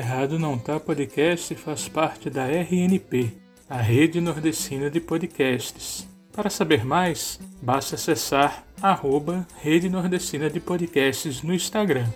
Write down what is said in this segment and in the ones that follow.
Errado Não Tá Podcast faz parte da RNP, a Rede Nordestina de Podcasts. Para saber mais, basta acessar arroba Rede Nordestina de Podcasts no Instagram.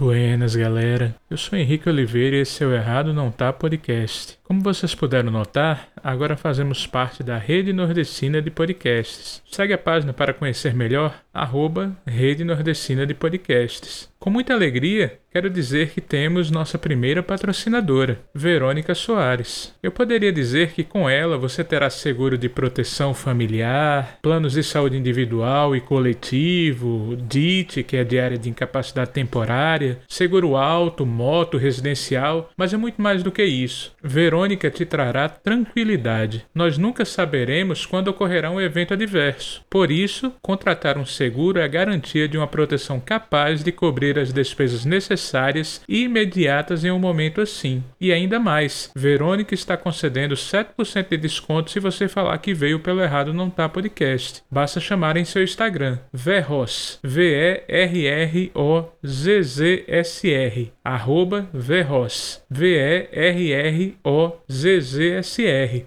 Buenas, galera. Eu sou Henrique Oliveira e esse é o Errado Não Tá Podcast. Como vocês puderam notar, agora fazemos parte da Rede Nordestina de Podcasts. Segue a página para conhecer melhor, arroba Rede Nordestina de Podcasts. Com muita alegria, quero dizer que temos nossa primeira patrocinadora, Verônica Soares. Eu poderia dizer que com ela você terá seguro de proteção familiar, planos de saúde individual e coletivo, DIT, que é diária de incapacidade temporária, seguro alto, moto, residencial, mas é muito mais do que isso. Verônica te trará tranquilidade. Nós nunca saberemos quando ocorrerá um evento adverso. Por isso, contratar um seguro é a garantia de uma proteção capaz de cobrir as despesas necessárias e imediatas em um momento assim. E ainda mais, Verônica está concedendo 7% de desconto se você falar que veio pelo Errado Não Tá Podcast. Basta chamar em seu Instagram, Verros, V-E-R-R-O-Z-Z-S-R, arroba Verros, V-E-R-R-O-Z-Z-S-R.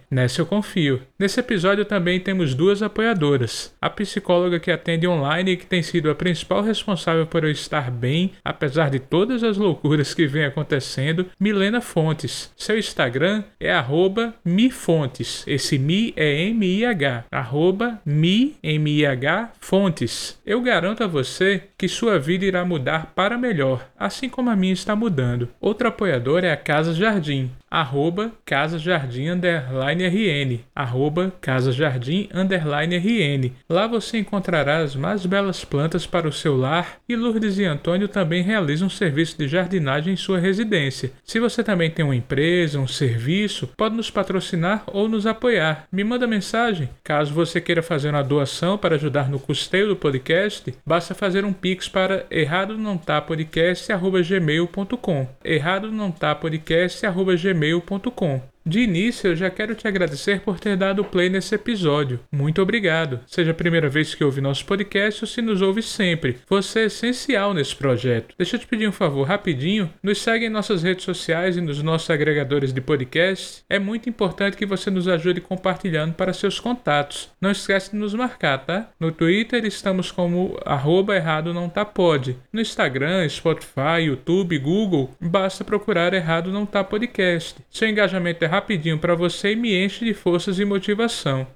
Nessa eu confio. Nesse episódio também temos duas apoiadoras. A psicóloga que atende online e que tem sido a principal responsável por eu estar bem, apesar de todas as loucuras que vem acontecendo, Milena Fontes. Seu Instagram é arroba mifontes. Esse mi é M-I-H. Arroba mi, M-I-H, fontes. Eu garanto a você que sua vida irá mudar para melhor, assim como a minha está mudando. Outro apoiador é a Casa Jardim arroba Casa Jardim underline RN, arroba Casa Jardim underline RN. Lá você encontrará as mais belas plantas para o seu lar e Lourdes e Antônio também realizam um serviço de jardinagem em sua residência. Se você também tem uma empresa, um serviço, pode nos patrocinar ou nos apoiar. Me manda mensagem. Caso você queira fazer uma doação para ajudar no custeio do podcast, basta fazer um pix para errado não tá. Errado não tá gmail.com. De início, eu já quero te agradecer por ter dado play nesse episódio. Muito obrigado. Seja a primeira vez que ouve nosso podcast ou se nos ouve sempre. Você é essencial nesse projeto. Deixa eu te pedir um favor rapidinho. Nos segue em nossas redes sociais e nos nossos agregadores de podcast. É muito importante que você nos ajude compartilhando para seus contatos. Não esquece de nos marcar, tá? No Twitter estamos como arroba errado não tá pod. No Instagram, Spotify, YouTube, Google, basta procurar errado não tá podcast. Seu engajamento é rapidinho para você e me enche de forças e motivação.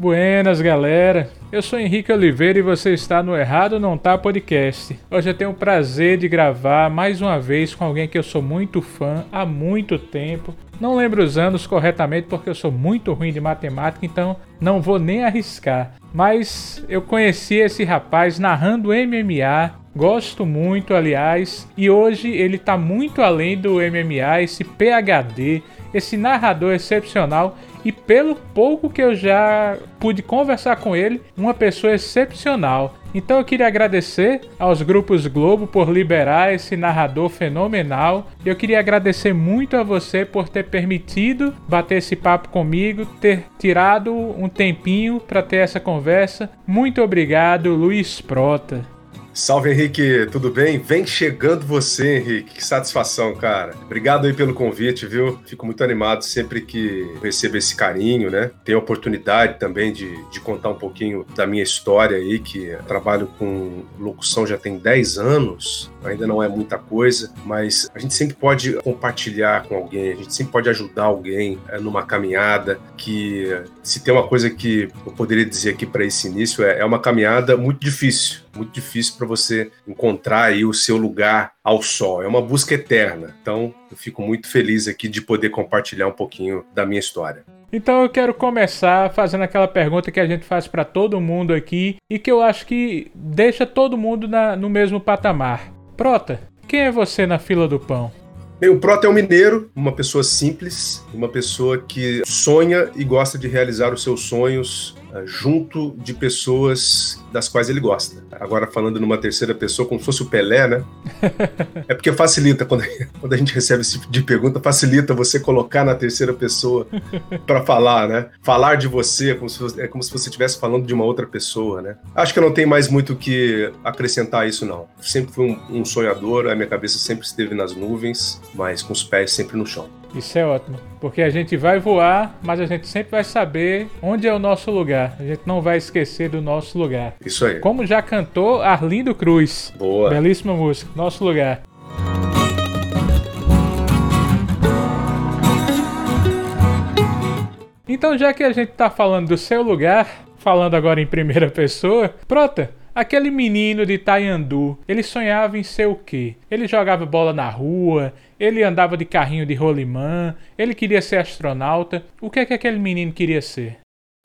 Buenas, galera. Eu sou Henrique Oliveira e você está no Errado Não Tá Podcast. Hoje eu tenho o prazer de gravar mais uma vez com alguém que eu sou muito fã há muito tempo. Não lembro os anos corretamente porque eu sou muito ruim de matemática, então não vou nem arriscar. Mas eu conheci esse rapaz narrando MMA, gosto muito, aliás, e hoje ele está muito além do MMA, esse PhD, esse narrador excepcional e pelo pouco que eu já pude conversar com ele, uma pessoa excepcional. Então eu queria agradecer aos grupos Globo por liberar esse narrador fenomenal. Eu queria agradecer muito a você por ter permitido bater esse papo comigo, ter tirado um tempinho para ter essa conversa. Muito obrigado, Luiz Prota. Salve Henrique, tudo bem? Vem chegando você, Henrique. Que satisfação, cara. Obrigado aí pelo convite, viu? Fico muito animado sempre que recebo esse carinho, né? Tenho a oportunidade também de, de contar um pouquinho da minha história aí, que trabalho com locução já tem 10 anos, ainda não é muita coisa, mas a gente sempre pode compartilhar com alguém, a gente sempre pode ajudar alguém é, numa caminhada. Que se tem uma coisa que eu poderia dizer aqui para esse início, é, é uma caminhada muito difícil muito difícil para você encontrar aí o seu lugar ao sol. É uma busca eterna. Então, eu fico muito feliz aqui de poder compartilhar um pouquinho da minha história. Então eu quero começar fazendo aquela pergunta que a gente faz para todo mundo aqui e que eu acho que deixa todo mundo na, no mesmo patamar. Prota, quem é você na fila do pão? Bem, o Prota é um mineiro, uma pessoa simples, uma pessoa que sonha e gosta de realizar os seus sonhos junto de pessoas das quais ele gosta. Agora falando numa terceira pessoa, como se fosse o Pelé, né? é porque facilita quando, quando a gente recebe esse tipo de pergunta, facilita você colocar na terceira pessoa para falar, né? Falar de você é como, se, é como se você estivesse falando de uma outra pessoa, né? Acho que eu não tenho mais muito o que acrescentar a isso, não. Sempre fui um, um sonhador, a minha cabeça sempre esteve nas nuvens, mas com os pés sempre no chão. Isso é ótimo, porque a gente vai voar, mas a gente sempre vai saber onde é o nosso lugar. A gente não vai esquecer do nosso lugar. Isso aí. Como já cantou Arlindo Cruz. Boa. Belíssima música. Nosso lugar. Então, já que a gente tá falando do seu lugar, falando agora em primeira pessoa, Prota, Aquele menino de Taiandu, ele sonhava em ser o quê? Ele jogava bola na rua, ele andava de carrinho de rolimã, ele queria ser astronauta. O que é que aquele menino queria ser?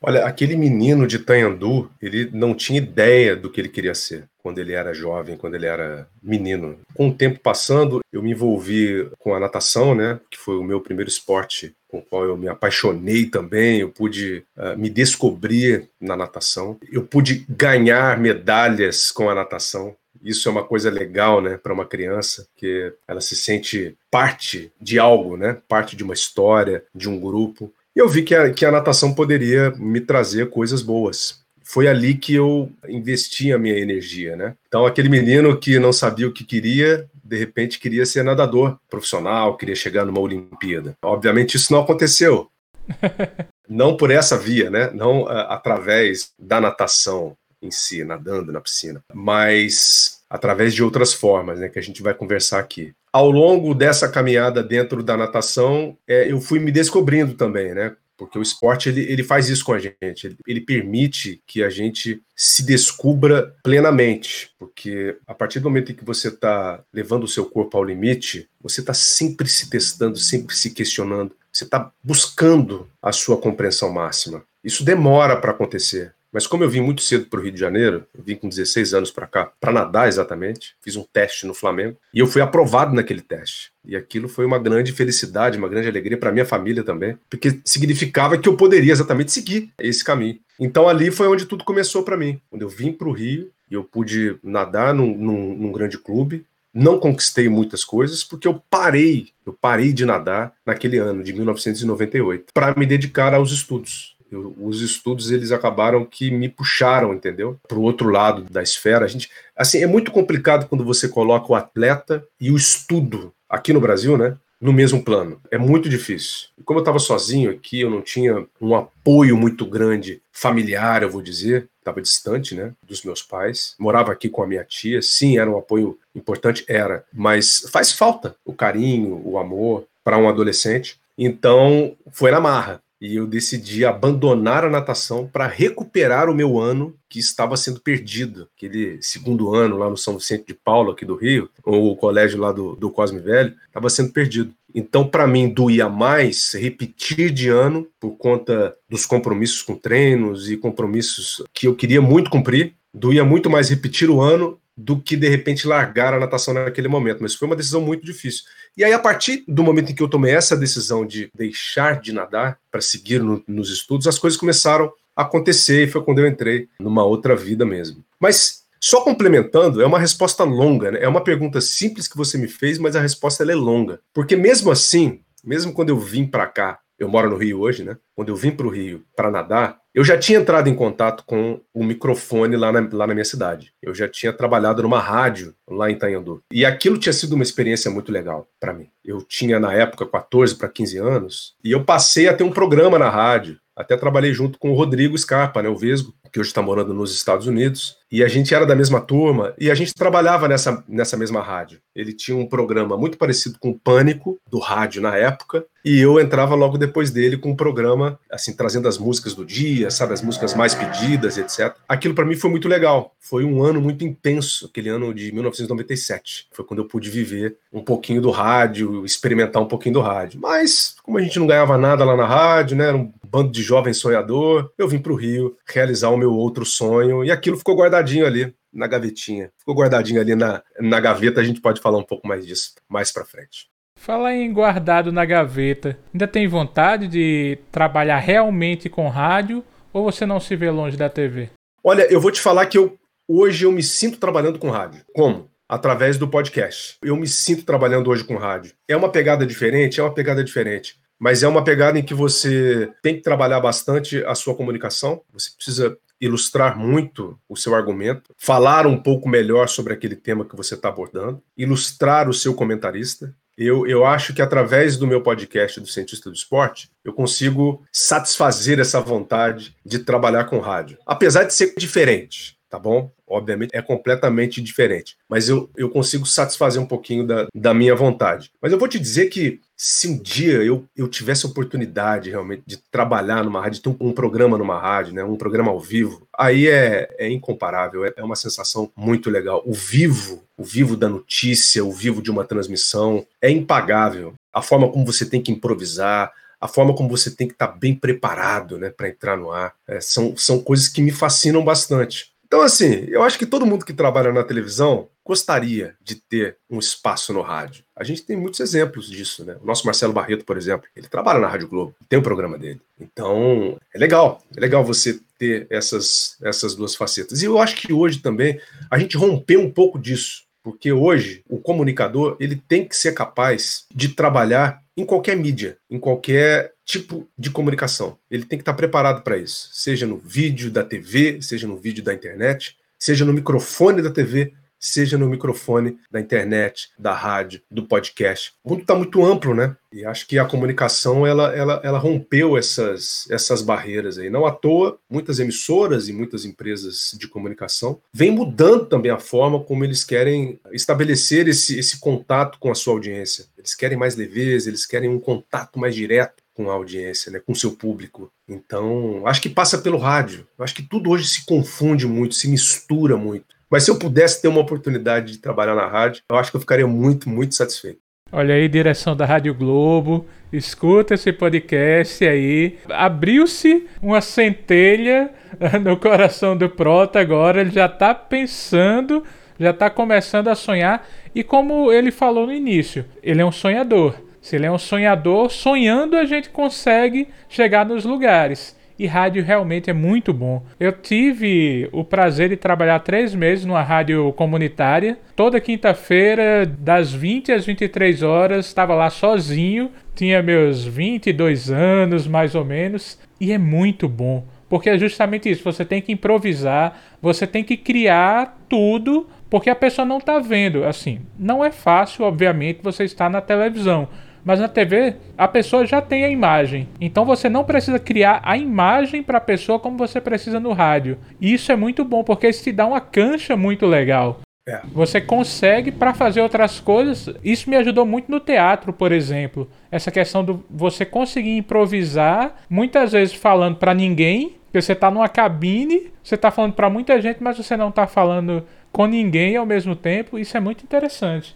Olha, aquele menino de Taiandu, ele não tinha ideia do que ele queria ser quando ele era jovem, quando ele era menino. Com o tempo passando, eu me envolvi com a natação, né, que foi o meu primeiro esporte com o qual eu me apaixonei também. Eu pude uh, me descobrir na natação. Eu pude ganhar medalhas com a natação. Isso é uma coisa legal, né, para uma criança, que ela se sente parte de algo, né, parte de uma história, de um grupo. E eu vi que a, que a natação poderia me trazer coisas boas. Foi ali que eu investi a minha energia, né? Então, aquele menino que não sabia o que queria, de repente queria ser nadador profissional, queria chegar numa Olimpíada. Obviamente, isso não aconteceu. não por essa via, né? Não uh, através da natação em si, nadando na piscina, mas através de outras formas, né, que a gente vai conversar aqui. Ao longo dessa caminhada dentro da natação, é, eu fui me descobrindo também, né? Porque o esporte ele, ele faz isso com a gente, ele, ele permite que a gente se descubra plenamente, porque a partir do momento em que você está levando o seu corpo ao limite, você está sempre se testando, sempre se questionando, você está buscando a sua compreensão máxima. Isso demora para acontecer. Mas como eu vim muito cedo para o Rio de Janeiro, eu vim com 16 anos para cá, para nadar exatamente, fiz um teste no Flamengo e eu fui aprovado naquele teste. E aquilo foi uma grande felicidade, uma grande alegria para minha família também, porque significava que eu poderia exatamente seguir esse caminho. Então ali foi onde tudo começou para mim. Quando eu vim para o Rio e eu pude nadar num, num, num grande clube, não conquistei muitas coisas porque eu parei, eu parei de nadar naquele ano de 1998 para me dedicar aos estudos. Eu, os estudos eles acabaram que me puxaram, entendeu? Para o outro lado da esfera. A gente, assim, é muito complicado quando você coloca o atleta e o estudo aqui no Brasil, né? No mesmo plano. É muito difícil. E como eu estava sozinho aqui, eu não tinha um apoio muito grande familiar, eu vou dizer. Estava distante, né? Dos meus pais. Morava aqui com a minha tia. Sim, era um apoio importante, era. Mas faz falta o carinho, o amor para um adolescente. Então, foi na marra e eu decidi abandonar a natação para recuperar o meu ano que estava sendo perdido. Aquele segundo ano lá no São Vicente de Paulo, aqui do Rio, ou o colégio lá do, do Cosme Velho, estava sendo perdido. Então, para mim, doía mais repetir de ano por conta dos compromissos com treinos e compromissos que eu queria muito cumprir. Doía muito mais repetir o ano do que de repente largar a natação naquele momento, mas foi uma decisão muito difícil. E aí, a partir do momento em que eu tomei essa decisão de deixar de nadar para seguir no, nos estudos, as coisas começaram a acontecer e foi quando eu entrei numa outra vida mesmo. Mas só complementando, é uma resposta longa, né? é uma pergunta simples que você me fez, mas a resposta é longa. Porque mesmo assim, mesmo quando eu vim para cá, eu moro no Rio hoje, né? Quando eu vim para o Rio para nadar, eu já tinha entrado em contato com o microfone lá na, lá na minha cidade. Eu já tinha trabalhado numa rádio lá em Itanhandu. E aquilo tinha sido uma experiência muito legal para mim. Eu tinha, na época, 14 para 15 anos, e eu passei a ter um programa na rádio. Até trabalhei junto com o Rodrigo Scarpa, né, o Vesgo, que hoje está morando nos Estados Unidos. E a gente era da mesma turma e a gente trabalhava nessa, nessa mesma rádio. Ele tinha um programa muito parecido com o Pânico, do rádio na época, e eu entrava logo depois dele com um programa, assim, trazendo as músicas do dia, sabe, as músicas mais pedidas, etc. Aquilo para mim foi muito legal. Foi um ano muito intenso, aquele ano de 1997. Foi quando eu pude viver um pouquinho do rádio, experimentar um pouquinho do rádio. Mas, como a gente não ganhava nada lá na rádio, né, era um bando de jovem sonhador, eu vim para o Rio realizar o meu outro sonho e aquilo ficou guardadinho ali na gavetinha. Ficou guardadinho ali na, na gaveta, a gente pode falar um pouco mais disso mais para frente. Fala em guardado na gaveta. Ainda tem vontade de trabalhar realmente com rádio ou você não se vê longe da TV? Olha, eu vou te falar que eu hoje eu me sinto trabalhando com rádio. Como? Através do podcast. Eu me sinto trabalhando hoje com rádio. É uma pegada diferente, é uma pegada diferente. Mas é uma pegada em que você tem que trabalhar bastante a sua comunicação. Você precisa ilustrar muito o seu argumento, falar um pouco melhor sobre aquele tema que você está abordando, ilustrar o seu comentarista. Eu, eu acho que através do meu podcast do Cientista do Esporte, eu consigo satisfazer essa vontade de trabalhar com rádio. Apesar de ser diferente, tá bom? Obviamente é completamente diferente, mas eu, eu consigo satisfazer um pouquinho da, da minha vontade. Mas eu vou te dizer que se um dia eu, eu tivesse a oportunidade realmente de trabalhar numa rádio, de ter um, um, programa numa rádio, né, um programa ao vivo, aí é, é incomparável, é, é uma sensação muito legal. O vivo, o vivo da notícia, o vivo de uma transmissão, é impagável. A forma como você tem que improvisar, a forma como você tem que estar bem preparado né, para entrar no ar, é, são, são coisas que me fascinam bastante. Então, assim, eu acho que todo mundo que trabalha na televisão gostaria de ter um espaço no rádio. A gente tem muitos exemplos disso, né? O nosso Marcelo Barreto, por exemplo, ele trabalha na Rádio Globo, tem o um programa dele. Então, é legal, é legal você ter essas, essas duas facetas. E eu acho que hoje também a gente rompeu um pouco disso, porque hoje o comunicador ele tem que ser capaz de trabalhar em qualquer mídia, em qualquer tipo de comunicação. Ele tem que estar preparado para isso, seja no vídeo da TV, seja no vídeo da internet, seja no microfone da TV, seja no microfone da internet, da rádio, do podcast. O mundo está muito amplo, né? E acho que a comunicação ela, ela, ela rompeu essas, essas barreiras aí. Não à toa, muitas emissoras e muitas empresas de comunicação vêm mudando também a forma como eles querem estabelecer esse, esse contato com a sua audiência. Eles querem mais leveza, eles querem um contato mais direto com a audiência, né, com o seu público. Então, acho que passa pelo rádio. Acho que tudo hoje se confunde muito, se mistura muito. Mas se eu pudesse ter uma oportunidade de trabalhar na rádio, eu acho que eu ficaria muito, muito satisfeito. Olha aí, direção da Rádio Globo, escuta esse podcast aí. Abriu-se uma centelha no coração do Prota agora, ele já está pensando, já está começando a sonhar. E como ele falou no início, ele é um sonhador. Se ele é um sonhador, sonhando a gente consegue chegar nos lugares. E rádio realmente é muito bom. Eu tive o prazer de trabalhar três meses numa rádio comunitária. Toda quinta-feira, das 20 às 23 horas, estava lá sozinho. Tinha meus 22 anos, mais ou menos. E é muito bom. Porque é justamente isso. Você tem que improvisar, você tem que criar tudo, porque a pessoa não está vendo. Assim, não é fácil, obviamente, você estar na televisão. Mas na TV, a pessoa já tem a imagem. Então você não precisa criar a imagem para a pessoa como você precisa no rádio. E isso é muito bom, porque isso te dá uma cancha muito legal. É. Você consegue para fazer outras coisas. Isso me ajudou muito no teatro, por exemplo. Essa questão do você conseguir improvisar, muitas vezes falando para ninguém, porque você está numa cabine, você está falando para muita gente, mas você não está falando com ninguém ao mesmo tempo. Isso é muito interessante.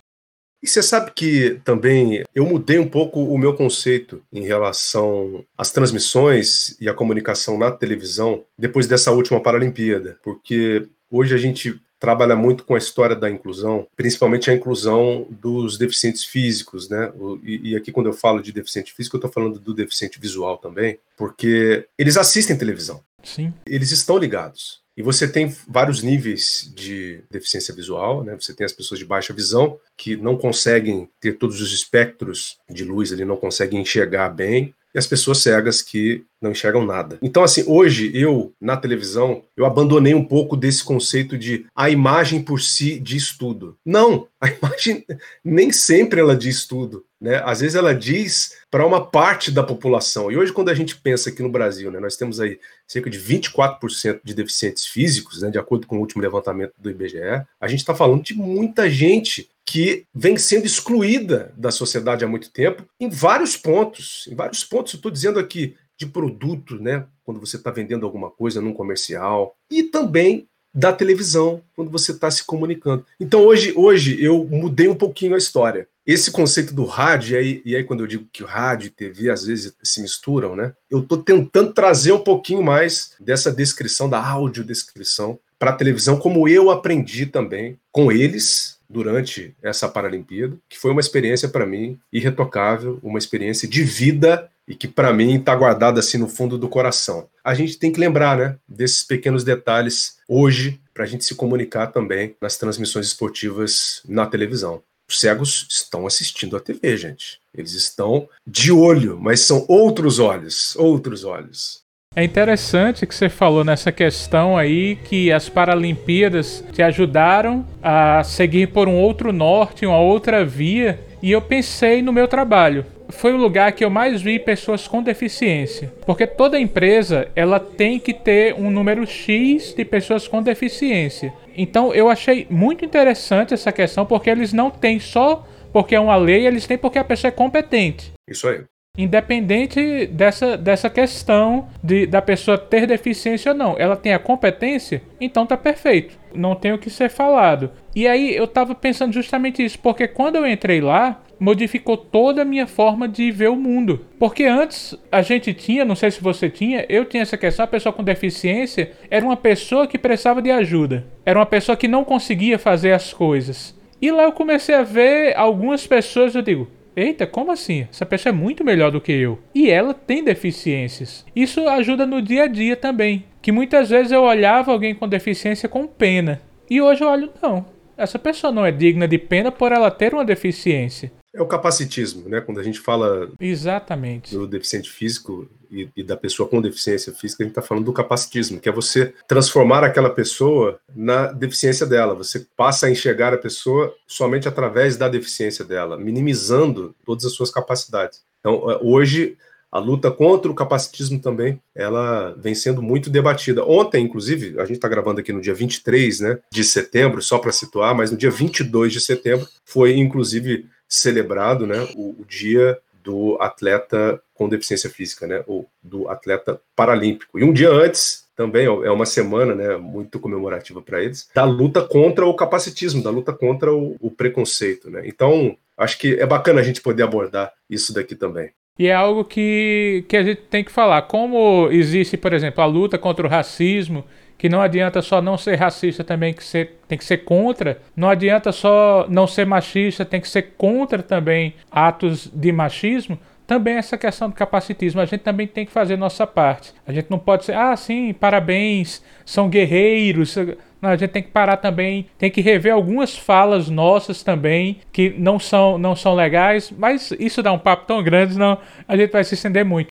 E você sabe que também eu mudei um pouco o meu conceito em relação às transmissões e à comunicação na televisão depois dessa última Paralimpíada, porque hoje a gente trabalha muito com a história da inclusão, principalmente a inclusão dos deficientes físicos, né? E, aqui quando eu falo de deficiente físico, eu estou falando do deficiente visual também, porque eles assistem televisão. Sim. Eles estão ligados. E você tem vários níveis de deficiência visual, né? Você tem as pessoas de baixa visão que não conseguem ter todos os espectros de luz, ali não conseguem enxergar bem, e as pessoas cegas que não enxergam nada. Então, assim, hoje eu, na televisão, eu abandonei um pouco desse conceito de a imagem por si diz tudo. Não, a imagem nem sempre ela diz tudo. Né? Às vezes ela diz para uma parte da população. E hoje, quando a gente pensa aqui no Brasil, né, nós temos aí cerca de 24% de deficientes físicos, né, de acordo com o último levantamento do IBGE, a gente está falando de muita gente que vem sendo excluída da sociedade há muito tempo, em vários pontos. Em vários pontos, eu estou dizendo aqui de produto, né? Quando você está vendendo alguma coisa num comercial, e também da televisão, quando você está se comunicando. Então hoje, hoje eu mudei um pouquinho a história. Esse conceito do rádio, e aí, e aí quando eu digo que rádio e TV às vezes se misturam, né? Eu estou tentando trazer um pouquinho mais dessa descrição, da audiodescrição, para a televisão, como eu aprendi também com eles, durante essa Paralimpíada, que foi uma experiência para mim irretocável, uma experiência de vida e que para mim está guardada assim no fundo do coração. A gente tem que lembrar, né, desses pequenos detalhes hoje para a gente se comunicar também nas transmissões esportivas na televisão. Os cegos estão assistindo a TV, gente. Eles estão de olho, mas são outros olhos, outros olhos. É interessante que você falou nessa questão aí que as Paralimpíadas te ajudaram a seguir por um outro norte, uma outra via, e eu pensei no meu trabalho. Foi o lugar que eu mais vi pessoas com deficiência, porque toda empresa ela tem que ter um número X de pessoas com deficiência. Então eu achei muito interessante essa questão porque eles não têm só porque é uma lei, eles têm porque a pessoa é competente. Isso aí. Independente dessa, dessa questão de, da pessoa ter deficiência ou não, ela tem a competência, então tá perfeito. Não tem o que ser falado. E aí eu tava pensando justamente isso, porque quando eu entrei lá, modificou toda a minha forma de ver o mundo. Porque antes a gente tinha, não sei se você tinha, eu tinha essa questão, a pessoa com deficiência era uma pessoa que precisava de ajuda. Era uma pessoa que não conseguia fazer as coisas. E lá eu comecei a ver algumas pessoas, eu digo, Eita, como assim? Essa pessoa é muito melhor do que eu. E ela tem deficiências. Isso ajuda no dia a dia também. Que muitas vezes eu olhava alguém com deficiência com pena. E hoje eu olho, não. Essa pessoa não é digna de pena por ela ter uma deficiência. É o capacitismo, né? Quando a gente fala Exatamente. do deficiente físico e, e da pessoa com deficiência física, a gente está falando do capacitismo, que é você transformar aquela pessoa na deficiência dela. Você passa a enxergar a pessoa somente através da deficiência dela, minimizando todas as suas capacidades. Então, é, hoje, a luta contra o capacitismo também, ela vem sendo muito debatida. Ontem, inclusive, a gente está gravando aqui no dia 23 né, de setembro, só para situar, mas no dia 22 de setembro foi, inclusive, celebrado né, o, o dia do atleta com deficiência física, né, ou do atleta paralímpico. E um dia antes, também é uma semana né, muito comemorativa para eles, da luta contra o capacitismo, da luta contra o, o preconceito. Né? Então, acho que é bacana a gente poder abordar isso daqui também. E é algo que, que a gente tem que falar. Como existe, por exemplo, a luta contra o racismo que não adianta só não ser racista também que ser, tem que ser contra, não adianta só não ser machista, tem que ser contra também atos de machismo, também essa questão do capacitismo, a gente também tem que fazer nossa parte. A gente não pode ser, ah, sim, parabéns, são guerreiros. Não, a gente tem que parar também, tem que rever algumas falas nossas também que não são não são legais, mas isso dá um papo tão grande, não, a gente vai se estender muito.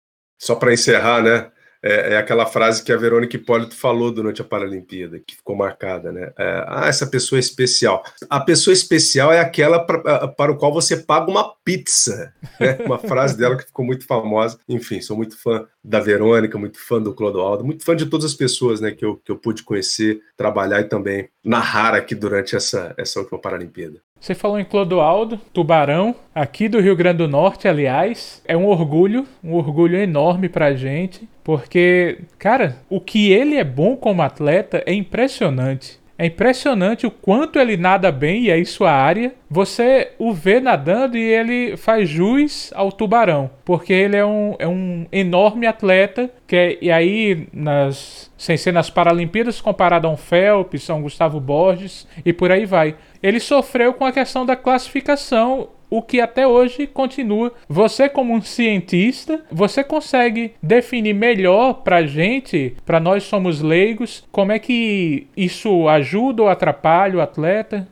Só para encerrar, né? É, é, aquela frase que a Verônica Hipólito falou durante a Paralimpíada, que ficou marcada, né? É, ah, essa pessoa é especial. A pessoa especial é aquela pra, para o qual você paga uma pizza. Né? Uma frase dela que ficou muito famosa. Enfim, sou muito fã da Verônica, muito fã do Clodoaldo, muito fã de todas as pessoas né, que, eu, que eu pude conhecer, trabalhar e também narrar aqui durante essa, essa última Paralimpíada. Você falou em Clodoaldo, Tubarão, aqui do Rio Grande do Norte, aliás. É um orgulho, um orgulho enorme pra gente, porque, cara, o que ele é bom como atleta é impressionante. É impressionante o quanto ele nada bem, e é isso a área. Você o vê nadando e ele faz jus ao tubarão, porque ele é um, é um enorme atleta. Que é, e aí, nas, sem ser nas Paralimpíadas, comparado a um Phelps, a um Gustavo Borges e por aí vai. Ele sofreu com a questão da classificação o que até hoje continua. Você, como um cientista, você consegue definir melhor para gente, para nós somos leigos, como é que isso ajuda ou atrapalha o atleta?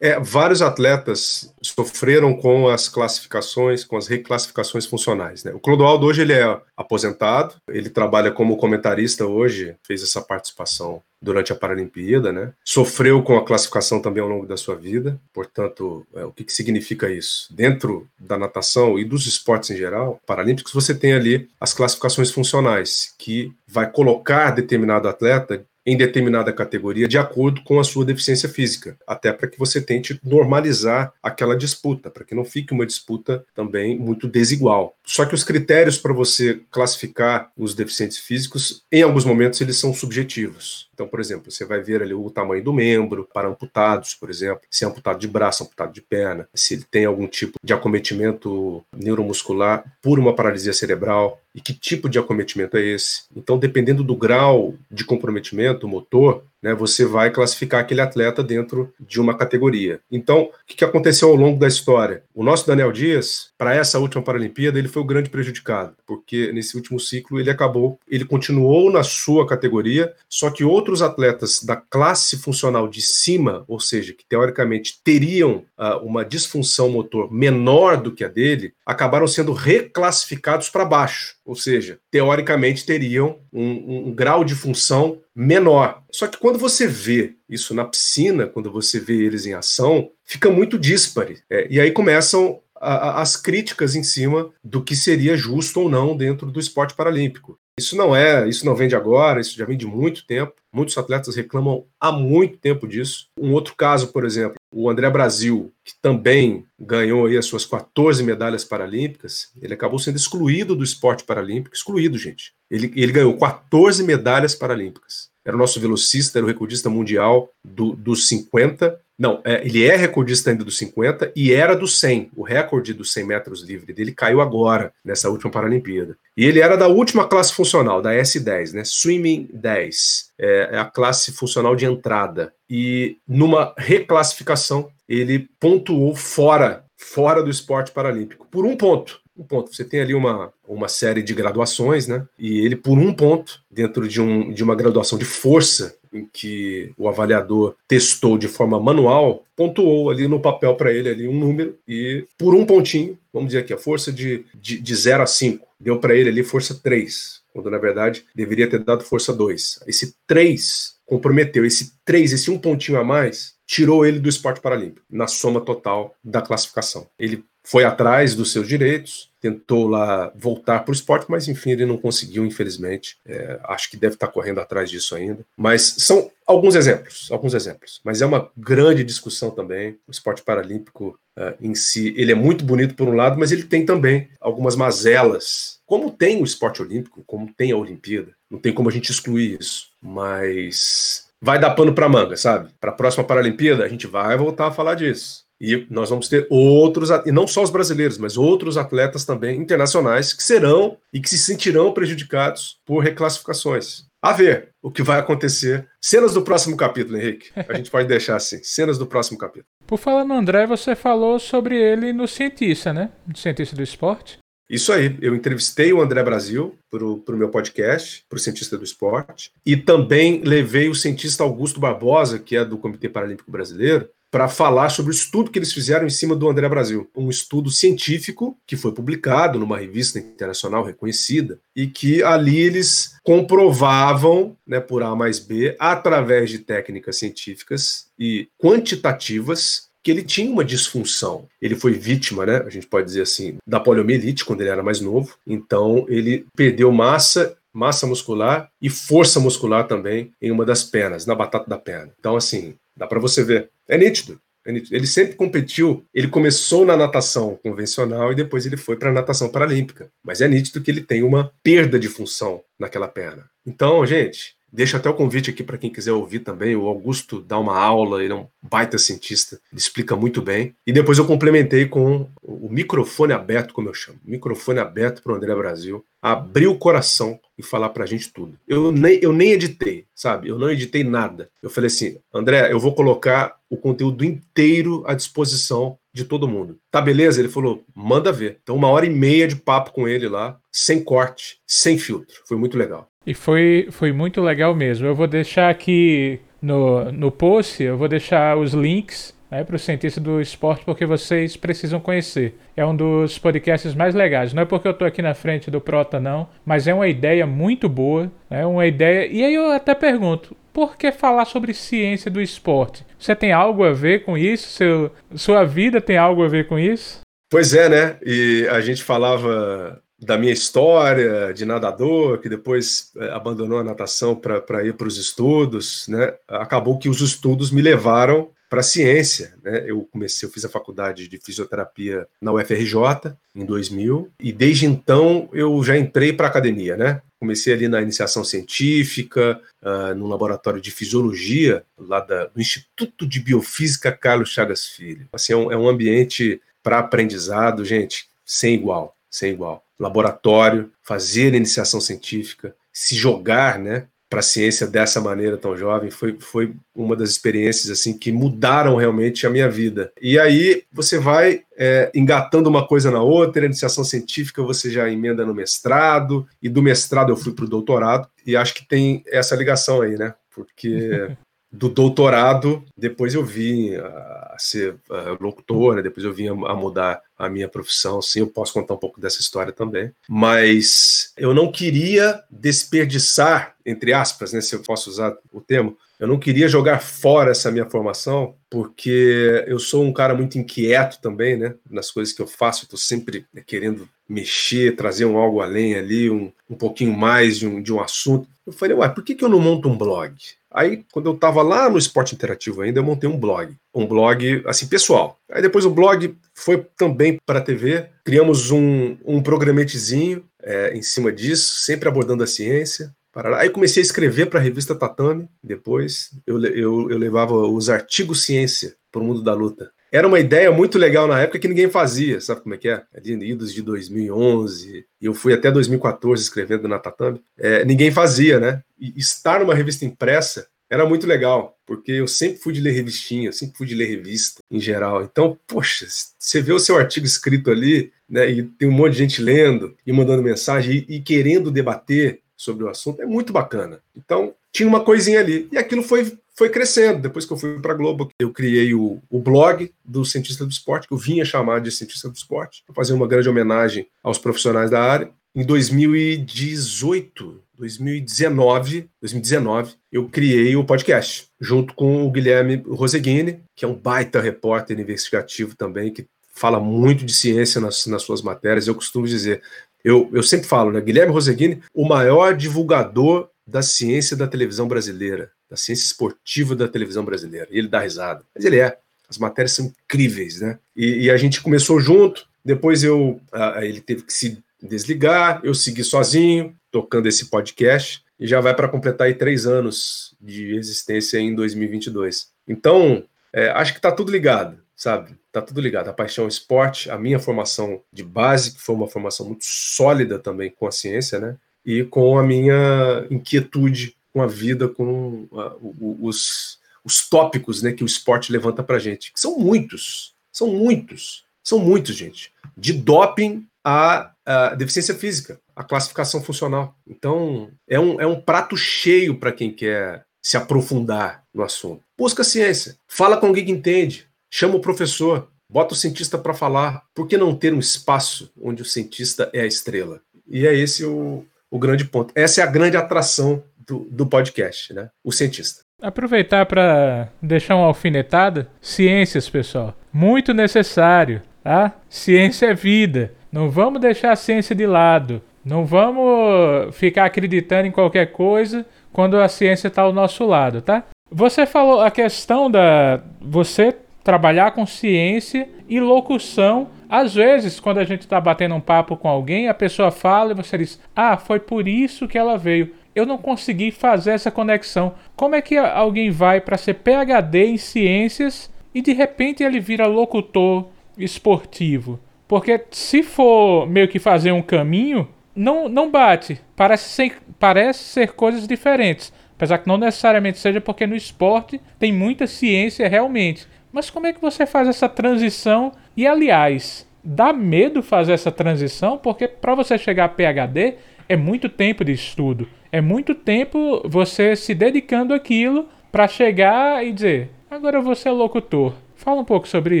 É, vários atletas sofreram com as classificações, com as reclassificações funcionais. Né? O Clodoaldo hoje ele é aposentado, ele trabalha como comentarista hoje, fez essa participação durante a Paralimpíada, né? Sofreu com a classificação também ao longo da sua vida. Portanto, é, o que, que significa isso? Dentro da natação e dos esportes em geral, paralímpicos, você tem ali as classificações funcionais, que vai colocar determinado atleta em determinada categoria de acordo com a sua deficiência física, até para que você tente normalizar aquela disputa, para que não fique uma disputa também muito desigual. Só que os critérios para você classificar os deficientes físicos, em alguns momentos, eles são subjetivos. Então, por exemplo, você vai ver ali o tamanho do membro para amputados, por exemplo, se é amputado de braço, amputado de perna, se ele tem algum tipo de acometimento neuromuscular por uma paralisia cerebral e que tipo de acometimento é esse. Então, dependendo do grau de comprometimento motor, né, você vai classificar aquele atleta dentro de uma categoria. Então, o que aconteceu ao longo da história? O nosso Daniel Dias, para essa última Paralimpíada, ele foi o grande prejudicado, porque nesse último ciclo ele acabou, ele continuou na sua categoria, só que outros atletas da classe funcional de cima, ou seja, que teoricamente teriam uh, uma disfunção motor menor do que a dele, acabaram sendo reclassificados para baixo, ou seja, teoricamente teriam um, um grau de função menor. Só que quando você vê isso na piscina, quando você vê eles em ação, fica muito díspare. É, e aí começam a, as críticas em cima do que seria justo ou não dentro do esporte paralímpico. Isso não é, isso não vem de agora, isso já vem de muito tempo. Muitos atletas reclamam há muito tempo disso. Um outro caso, por exemplo, o André Brasil, que também ganhou aí as suas 14 medalhas paralímpicas, ele acabou sendo excluído do esporte paralímpico, excluído, gente. Ele, ele ganhou 14 medalhas paralímpicas era o nosso velocista, era o recordista mundial do, dos 50. Não, é, ele é recordista ainda dos 50 e era do 100. O recorde dos 100 metros livre dele caiu agora, nessa última Paralimpíada. E ele era da última classe funcional, da S10, né? Swimming 10. É, é a classe funcional de entrada. E numa reclassificação, ele pontuou fora, fora do esporte paralímpico, por um ponto um ponto. Você tem ali uma, uma série de graduações, né? E ele, por um ponto, dentro de, um, de uma graduação de força, em que o avaliador testou de forma manual, pontuou ali no papel para ele ali um número e por um pontinho, vamos dizer aqui, a força de, de, de 0 a 5, deu para ele ali força 3, quando na verdade deveria ter dado força 2. Esse 3 comprometeu, esse 3, esse um pontinho a mais, tirou ele do esporte paralímpico, na soma total da classificação. Ele foi atrás dos seus direitos, tentou lá voltar para o esporte, mas enfim, ele não conseguiu, infelizmente. É, acho que deve estar correndo atrás disso ainda. Mas são alguns exemplos, alguns exemplos. Mas é uma grande discussão também. O esporte paralímpico uh, em si, ele é muito bonito por um lado, mas ele tem também algumas mazelas, como tem o esporte olímpico, como tem a Olimpíada. Não tem como a gente excluir isso. Mas vai dar pano para manga, sabe? Para a próxima Paralimpíada, a gente vai voltar a falar disso. E nós vamos ter outros, e não só os brasileiros, mas outros atletas também internacionais que serão e que se sentirão prejudicados por reclassificações. A ver o que vai acontecer. Cenas do próximo capítulo, Henrique. A gente pode deixar assim. Cenas do próximo capítulo. Por falar no André, você falou sobre ele no Cientista, né? No Cientista do Esporte. Isso aí, eu entrevistei o André Brasil para o meu podcast, para o Cientista do Esporte, e também levei o cientista Augusto Barbosa, que é do Comitê Paralímpico Brasileiro, para falar sobre o estudo que eles fizeram em cima do André Brasil. Um estudo científico que foi publicado numa revista internacional reconhecida e que ali eles comprovavam, né, por A mais B, através de técnicas científicas e quantitativas, que ele tinha uma disfunção. Ele foi vítima, né, a gente pode dizer assim, da poliomielite quando ele era mais novo. Então ele perdeu massa massa muscular e força muscular também em uma das pernas, na batata da perna. Então, assim, Dá para você ver. É nítido. é nítido. Ele sempre competiu. Ele começou na natação convencional e depois ele foi para a natação paralímpica. Mas é nítido que ele tem uma perda de função naquela perna. Então, gente, Deixo até o convite aqui para quem quiser ouvir também. O Augusto dá uma aula, ele é um baita cientista, ele explica muito bem. E depois eu complementei com o microfone aberto, como eu chamo. Microfone aberto para o André Brasil. Abrir o coração e falar para a gente tudo. Eu nem, eu nem editei, sabe? Eu não editei nada. Eu falei assim, André, eu vou colocar o conteúdo inteiro à disposição de todo mundo. Tá beleza? Ele falou, manda ver. Então, uma hora e meia de papo com ele lá, sem corte, sem filtro. Foi muito legal. E foi, foi muito legal mesmo. Eu vou deixar aqui no, no post, eu vou deixar os links né, para o cientista do esporte, porque vocês precisam conhecer. É um dos podcasts mais legais. Não é porque eu estou aqui na frente do Prota, não, mas é uma ideia muito boa. É uma ideia. E aí eu até pergunto: por que falar sobre ciência do esporte? Você tem algo a ver com isso? Seu, sua vida tem algo a ver com isso? Pois é, né? E a gente falava da minha história de nadador, que depois é, abandonou a natação para ir para os estudos, né? Acabou que os estudos me levaram para a ciência, né? Eu comecei, eu fiz a faculdade de fisioterapia na UFRJ em 2000 e desde então eu já entrei para a academia, né? Comecei ali na iniciação científica, uh, no laboratório de fisiologia lá da, do Instituto de Biofísica Carlos Chagas Filho. Assim, é um, é um ambiente para aprendizado, gente, sem igual, sem igual laboratório, fazer iniciação científica, se jogar, né? para a ciência dessa maneira tão jovem. Foi, foi uma das experiências assim que mudaram realmente a minha vida. E aí você vai é, engatando uma coisa na outra, iniciação científica você já emenda no mestrado, e do mestrado eu fui para o doutorado, e acho que tem essa ligação aí, né? Porque do doutorado, depois eu vim a ser locutora, né? depois eu vim a, mudar a minha profissão. Sim, eu posso contar um pouco dessa história também. Mas eu não queria desperdiçar, entre aspas, né, se eu posso usar o termo, eu não queria jogar fora essa minha formação, porque eu sou um cara muito inquieto também, né? Nas coisas que eu faço, estou sempre né, querendo mexer, trazer um algo além ali, um, um pouquinho mais de um, de um assunto. Eu falei, uai, por que, que eu não monto um blog? Aí, quando eu estava lá no esporte interativo ainda, eu montei um blog. Um blog, assim, pessoal. Aí depois o blog foi também para a TV. Criamos um, um programetezinho é, em cima disso, sempre abordando a ciência. Aí comecei a escrever para a revista Tatame. Depois eu, eu, eu levava os artigos ciência para o mundo da luta. Era uma ideia muito legal na época que ninguém fazia, sabe como é que é? De idos de 2011, e eu fui até 2014 escrevendo na Tatame. É, ninguém fazia, né? E estar numa revista impressa era muito legal, porque eu sempre fui de ler revistinha, sempre fui de ler revista em geral. Então, poxa, você vê o seu artigo escrito ali, né, e tem um monte de gente lendo e mandando mensagem e, e querendo debater sobre o assunto, é muito bacana. Então, tinha uma coisinha ali. E aquilo foi foi crescendo. Depois que eu fui para a Globo, eu criei o, o, blog do Cientista do Esporte, que eu vinha chamar de Cientista do Esporte, para fazer uma grande homenagem aos profissionais da área. Em 2018, 2019, 2019, eu criei o podcast, junto com o Guilherme Roseguini, que é um baita repórter investigativo também, que fala muito de ciência nas, nas suas matérias. Eu costumo dizer, eu, eu sempre falo, né? Guilherme Roseguini, o maior divulgador da ciência da televisão brasileira da ciência esportiva da televisão brasileira. E ele dá risada. Mas ele é. As matérias são incríveis, né? E, e a gente começou junto, depois eu ele teve que se desligar, eu segui sozinho, tocando esse podcast, e já vai para completar aí três anos de existência em 2022. Então, é, acho que está tudo ligado, sabe? Está tudo ligado. A paixão esporte, a minha formação de base, que foi uma formação muito sólida também com a ciência, né? E com a minha inquietude com a vida, com a, os, os tópicos né, que o esporte levanta para gente. Que são muitos, são muitos, são muitos, gente. De doping à, à deficiência física, a classificação funcional. Então, é um, é um prato cheio para quem quer se aprofundar no assunto. Busca ciência, fala com alguém que entende, chama o professor, bota o cientista para falar. Por que não ter um espaço onde o cientista é a estrela? E é esse o, o grande ponto. Essa é a grande atração do, do podcast, né? O cientista. Aproveitar para deixar uma alfinetada. Ciências, pessoal. Muito necessário, tá? Ciência é vida. Não vamos deixar a ciência de lado. Não vamos ficar acreditando em qualquer coisa quando a ciência está ao nosso lado, tá? Você falou a questão da você trabalhar com ciência e locução. Às vezes, quando a gente está batendo um papo com alguém, a pessoa fala e você diz: Ah, foi por isso que ela veio eu não consegui fazer essa conexão. Como é que alguém vai para ser PhD em ciências e de repente ele vira locutor esportivo? Porque se for meio que fazer um caminho, não, não bate. Parece ser, parece ser coisas diferentes. Apesar que não necessariamente seja porque no esporte tem muita ciência realmente. Mas como é que você faz essa transição? E aliás, dá medo fazer essa transição? Porque para você chegar a PhD é muito tempo de estudo. É muito tempo você se dedicando àquilo para chegar e dizer: agora vou ser locutor. Fala um pouco sobre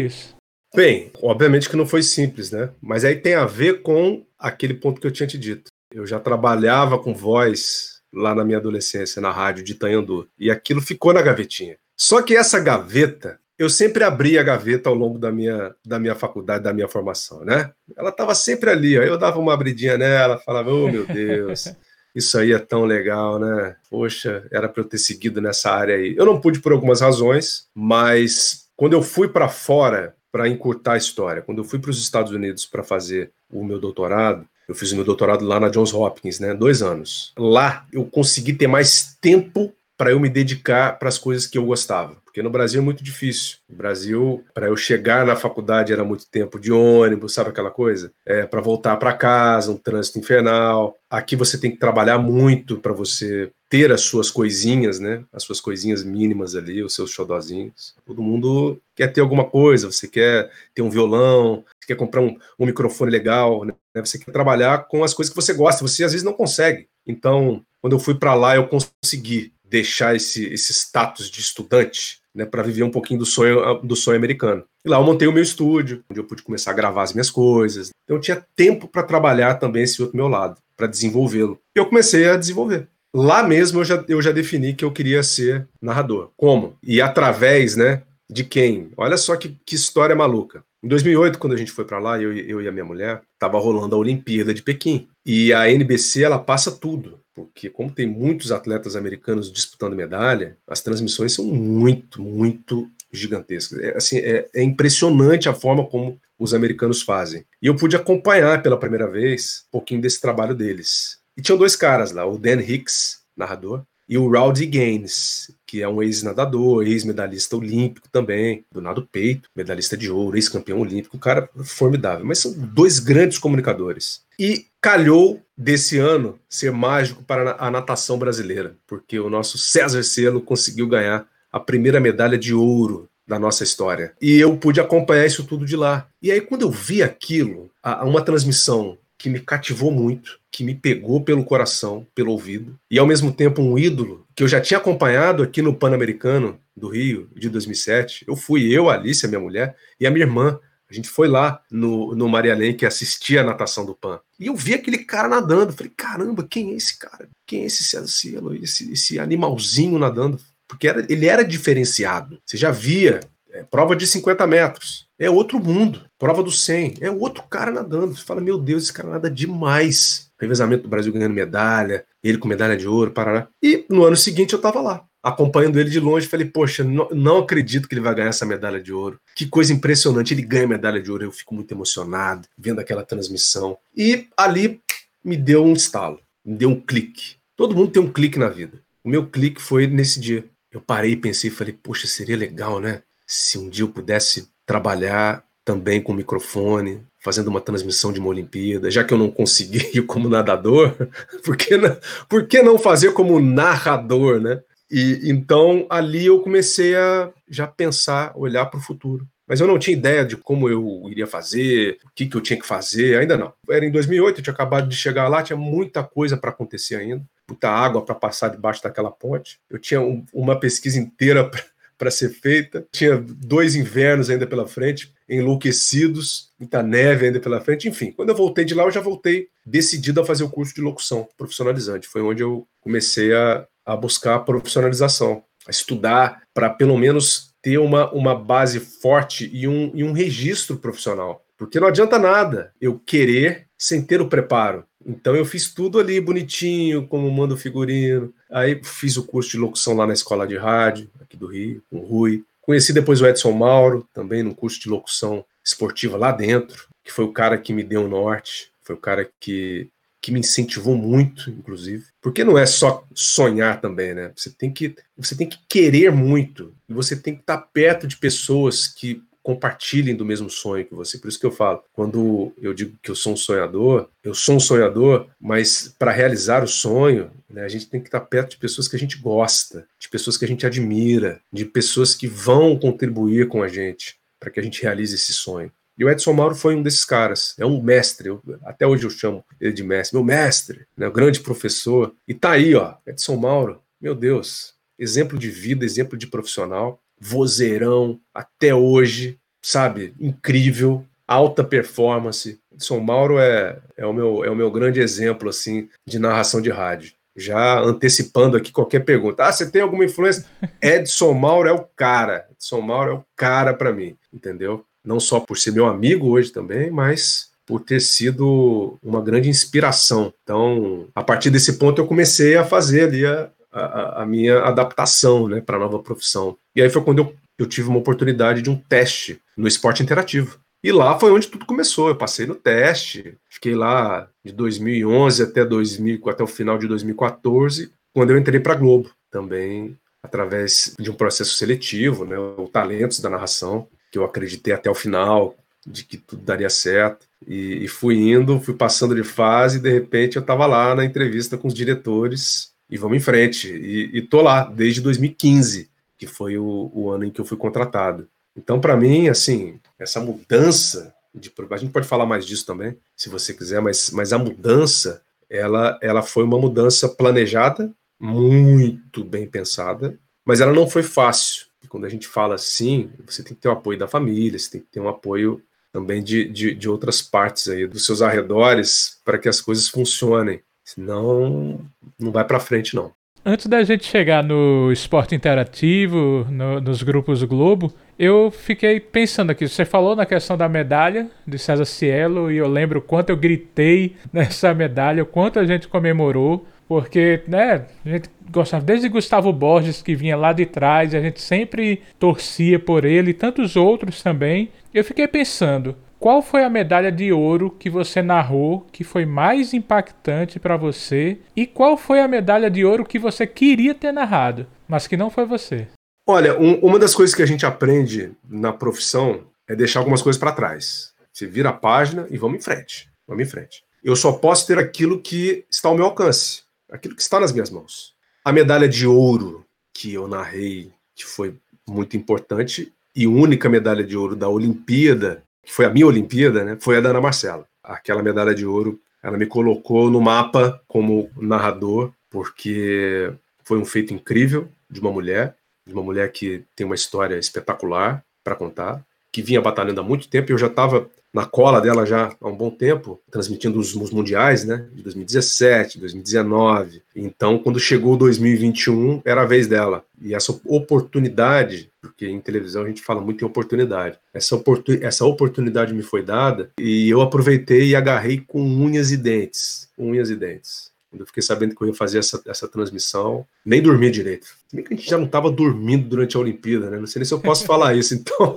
isso. Bem, obviamente que não foi simples, né? Mas aí tem a ver com aquele ponto que eu tinha te dito. Eu já trabalhava com voz lá na minha adolescência, na rádio de Itanhandu, e aquilo ficou na gavetinha. Só que essa gaveta, eu sempre abri a gaveta ao longo da minha, da minha faculdade, da minha formação, né? Ela estava sempre ali, ó. eu dava uma abridinha nela, falava, oh meu Deus, isso aí é tão legal, né? Poxa, era para eu ter seguido nessa área aí. Eu não pude por algumas razões, mas quando eu fui para fora para encurtar a história, quando eu fui para os Estados Unidos para fazer o meu doutorado, eu fiz o meu doutorado lá na Johns Hopkins, né? Dois anos. Lá eu consegui ter mais tempo para eu me dedicar para as coisas que eu gostava. Porque no Brasil é muito difícil. No Brasil, para eu chegar na faculdade era muito tempo de ônibus, sabe aquela coisa? É, para voltar para casa, um trânsito infernal. Aqui você tem que trabalhar muito para você ter as suas coisinhas, né? As suas coisinhas mínimas ali, os seus xodozinhos. Todo mundo quer ter alguma coisa, você quer ter um violão, você quer comprar um, um microfone legal, né? Você quer trabalhar com as coisas que você gosta, você às vezes não consegue. Então, quando eu fui para lá, eu consegui deixar esse, esse status de estudante, né, para viver um pouquinho do sonho do sonho americano. E lá eu montei o meu estúdio, onde eu pude começar a gravar as minhas coisas. Então eu tinha tempo para trabalhar também esse outro meu lado, para desenvolvê-lo. E eu comecei a desenvolver. Lá mesmo eu já, eu já defini que eu queria ser narrador. Como? E através, né, de quem? Olha só que, que história maluca. Em 2008, quando a gente foi para lá, eu, eu e a minha mulher, estava rolando a Olimpíada de Pequim. E a NBC, ela passa tudo porque como tem muitos atletas americanos disputando medalha, as transmissões são muito, muito gigantescas. É, assim, é, é impressionante a forma como os americanos fazem. E eu pude acompanhar pela primeira vez um pouquinho desse trabalho deles. E tinham dois caras lá, o Dan Hicks, narrador, e o Rowdy Gaines, que é um ex-nadador, ex-medalhista olímpico também, do nado peito, medalhista de ouro, ex-campeão olímpico, um cara formidável. Mas são dois grandes comunicadores. E calhou desse ano ser mágico para a natação brasileira, porque o nosso César Cielo conseguiu ganhar a primeira medalha de ouro da nossa história. E eu pude acompanhar isso tudo de lá. E aí, quando eu vi aquilo, uma transmissão que me cativou muito, que me pegou pelo coração, pelo ouvido, e ao mesmo tempo um ídolo que eu já tinha acompanhado aqui no Pan-Americano do Rio de 2007. Eu fui eu, a Alice, a minha mulher, e a minha irmã. A gente foi lá no, no Maria que assistia a natação do PAN. E eu vi aquele cara nadando. Falei, caramba, quem é esse cara? Quem é esse César Cielo? Esse, esse animalzinho nadando? Porque era, ele era diferenciado. Você já via é, prova de 50 metros. É outro mundo. Prova do 100. É outro cara nadando. Você fala, meu Deus, esse cara nada demais. Revezamento do Brasil ganhando medalha, ele com medalha de ouro, Paraná. E no ano seguinte eu tava lá, acompanhando ele de longe. Falei, poxa, não, não acredito que ele vai ganhar essa medalha de ouro. Que coisa impressionante. Ele ganha medalha de ouro. Eu fico muito emocionado vendo aquela transmissão. E ali me deu um estalo, me deu um clique. Todo mundo tem um clique na vida. O meu clique foi nesse dia. Eu parei e pensei, falei, poxa, seria legal, né? se um dia eu pudesse trabalhar também com microfone, fazendo uma transmissão de uma Olimpíada, já que eu não consegui como nadador, por que não, por que não fazer como narrador, né? E então ali eu comecei a já pensar, olhar para o futuro. Mas eu não tinha ideia de como eu iria fazer, o que, que eu tinha que fazer, ainda não. Era em 2008, eu tinha acabado de chegar lá, tinha muita coisa para acontecer ainda, muita água para passar debaixo daquela ponte. Eu tinha um, uma pesquisa inteira para ser feita. Tinha dois invernos ainda pela frente, enlouquecidos, muita neve ainda pela frente. Enfim, quando eu voltei de lá, eu já voltei decidido a fazer o curso de locução profissionalizante. Foi onde eu comecei a, a buscar a profissionalização, a estudar para pelo menos ter uma, uma base forte e um, e um registro profissional. Porque não adianta nada eu querer sem ter o preparo. Então eu fiz tudo ali bonitinho, como manda o figurino. Aí fiz o curso de locução lá na escola de rádio, aqui do Rio, com o Rui. Conheci depois o Edson Mauro, também no curso de locução esportiva lá dentro, que foi o cara que me deu o norte, foi o cara que, que me incentivou muito, inclusive. Porque não é só sonhar também, né? Você tem que, você tem que querer muito, e você tem que estar perto de pessoas que compartilhem do mesmo sonho que você. Por isso que eu falo, quando eu digo que eu sou um sonhador, eu sou um sonhador, mas para realizar o sonho, né, a gente tem que estar perto de pessoas que a gente gosta, de pessoas que a gente admira, de pessoas que vão contribuir com a gente para que a gente realize esse sonho. E o Edson Mauro foi um desses caras, é um mestre, eu, até hoje eu chamo ele de mestre, meu mestre, né, o grande professor. E tá aí, ó, Edson Mauro, meu Deus, exemplo de vida, exemplo de profissional, vozeirão até hoje, sabe? Incrível, alta performance. São Mauro é, é, o meu, é o meu grande exemplo assim de narração de rádio. Já antecipando aqui qualquer pergunta. Ah, você tem alguma influência? Edson Mauro é o cara. Edson Mauro é o cara para mim, entendeu? Não só por ser meu amigo hoje também, mas por ter sido uma grande inspiração. Então, a partir desse ponto, eu comecei a fazer ali a, a, a minha adaptação né, para a nova profissão. E aí foi quando eu, eu tive uma oportunidade de um teste no esporte interativo. E lá foi onde tudo começou. Eu passei no teste, fiquei lá de 2011 até 2000, até o final de 2014, quando eu entrei para Globo. também através de um processo seletivo, né, o talentos da narração, que eu acreditei até o final de que tudo daria certo. E, e fui indo, fui passando de fase, e de repente eu estava lá na entrevista com os diretores e vamos em frente. E, e tô lá desde 2015, que foi o, o ano em que eu fui contratado. Então, para mim, assim, essa mudança de a gente pode falar mais disso também, se você quiser, mas, mas a mudança ela, ela foi uma mudança planejada, muito bem pensada, mas ela não foi fácil. Quando a gente fala assim, você tem que ter o apoio da família, você tem que ter um apoio também de, de, de outras partes aí, dos seus arredores, para que as coisas funcionem. Senão, não vai para frente, não. Antes da gente chegar no esporte interativo, no, nos grupos Globo, eu fiquei pensando aqui. Você falou na questão da medalha de César Cielo e eu lembro quanto eu gritei nessa medalha, o quanto a gente comemorou, porque, né, a gente gostava desde Gustavo Borges que vinha lá de trás, a gente sempre torcia por ele e tantos outros também. Eu fiquei pensando, qual foi a medalha de ouro que você narrou que foi mais impactante para você? E qual foi a medalha de ouro que você queria ter narrado, mas que não foi você? Olha, um, uma das coisas que a gente aprende na profissão é deixar algumas coisas para trás. Você vira a página e vamos em frente. Vamos em frente. Eu só posso ter aquilo que está ao meu alcance, aquilo que está nas minhas mãos. A medalha de ouro que eu narrei, que foi muito importante, e única medalha de ouro da Olimpíada foi a minha Olimpíada, né, foi a da Ana Marcela. Aquela medalha de ouro, ela me colocou no mapa como narrador, porque foi um feito incrível de uma mulher, de uma mulher que tem uma história espetacular para contar, que vinha batalhando há muito tempo e eu já estava na cola dela já há um bom tempo, transmitindo os, os, mundiais, né, de 2017, 2019. Então, quando chegou 2021, era a vez dela. E essa oportunidade, porque em televisão a gente fala muito em oportunidade, essa, oportun, essa oportunidade me foi dada e eu aproveitei e agarrei com unhas e dentes, unhas e dentes. Quando eu fiquei sabendo que eu ia fazer essa, essa transmissão, nem dormi direito. Nem que a gente já não estava dormindo durante a Olimpíada, né? Não sei nem se eu posso falar isso, então.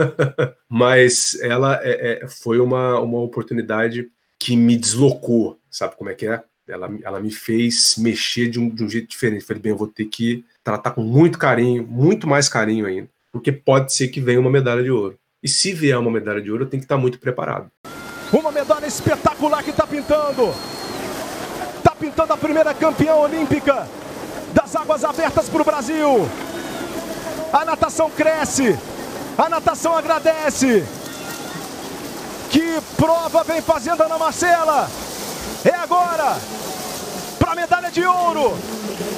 Mas ela é, é, foi uma, uma oportunidade que me deslocou, sabe como é que é? Ela, ela me fez mexer de um, de um jeito diferente. Falei, bem, eu vou ter que tratar com muito carinho, muito mais carinho ainda, porque pode ser que venha uma medalha de ouro. E se vier uma medalha de ouro, eu tenho que estar muito preparado. Uma medalha espetacular que está pintando pintando a primeira campeã olímpica das águas abertas para o Brasil. A natação cresce, a natação agradece. Que prova vem fazendo Ana Marcela? É agora para a medalha de ouro,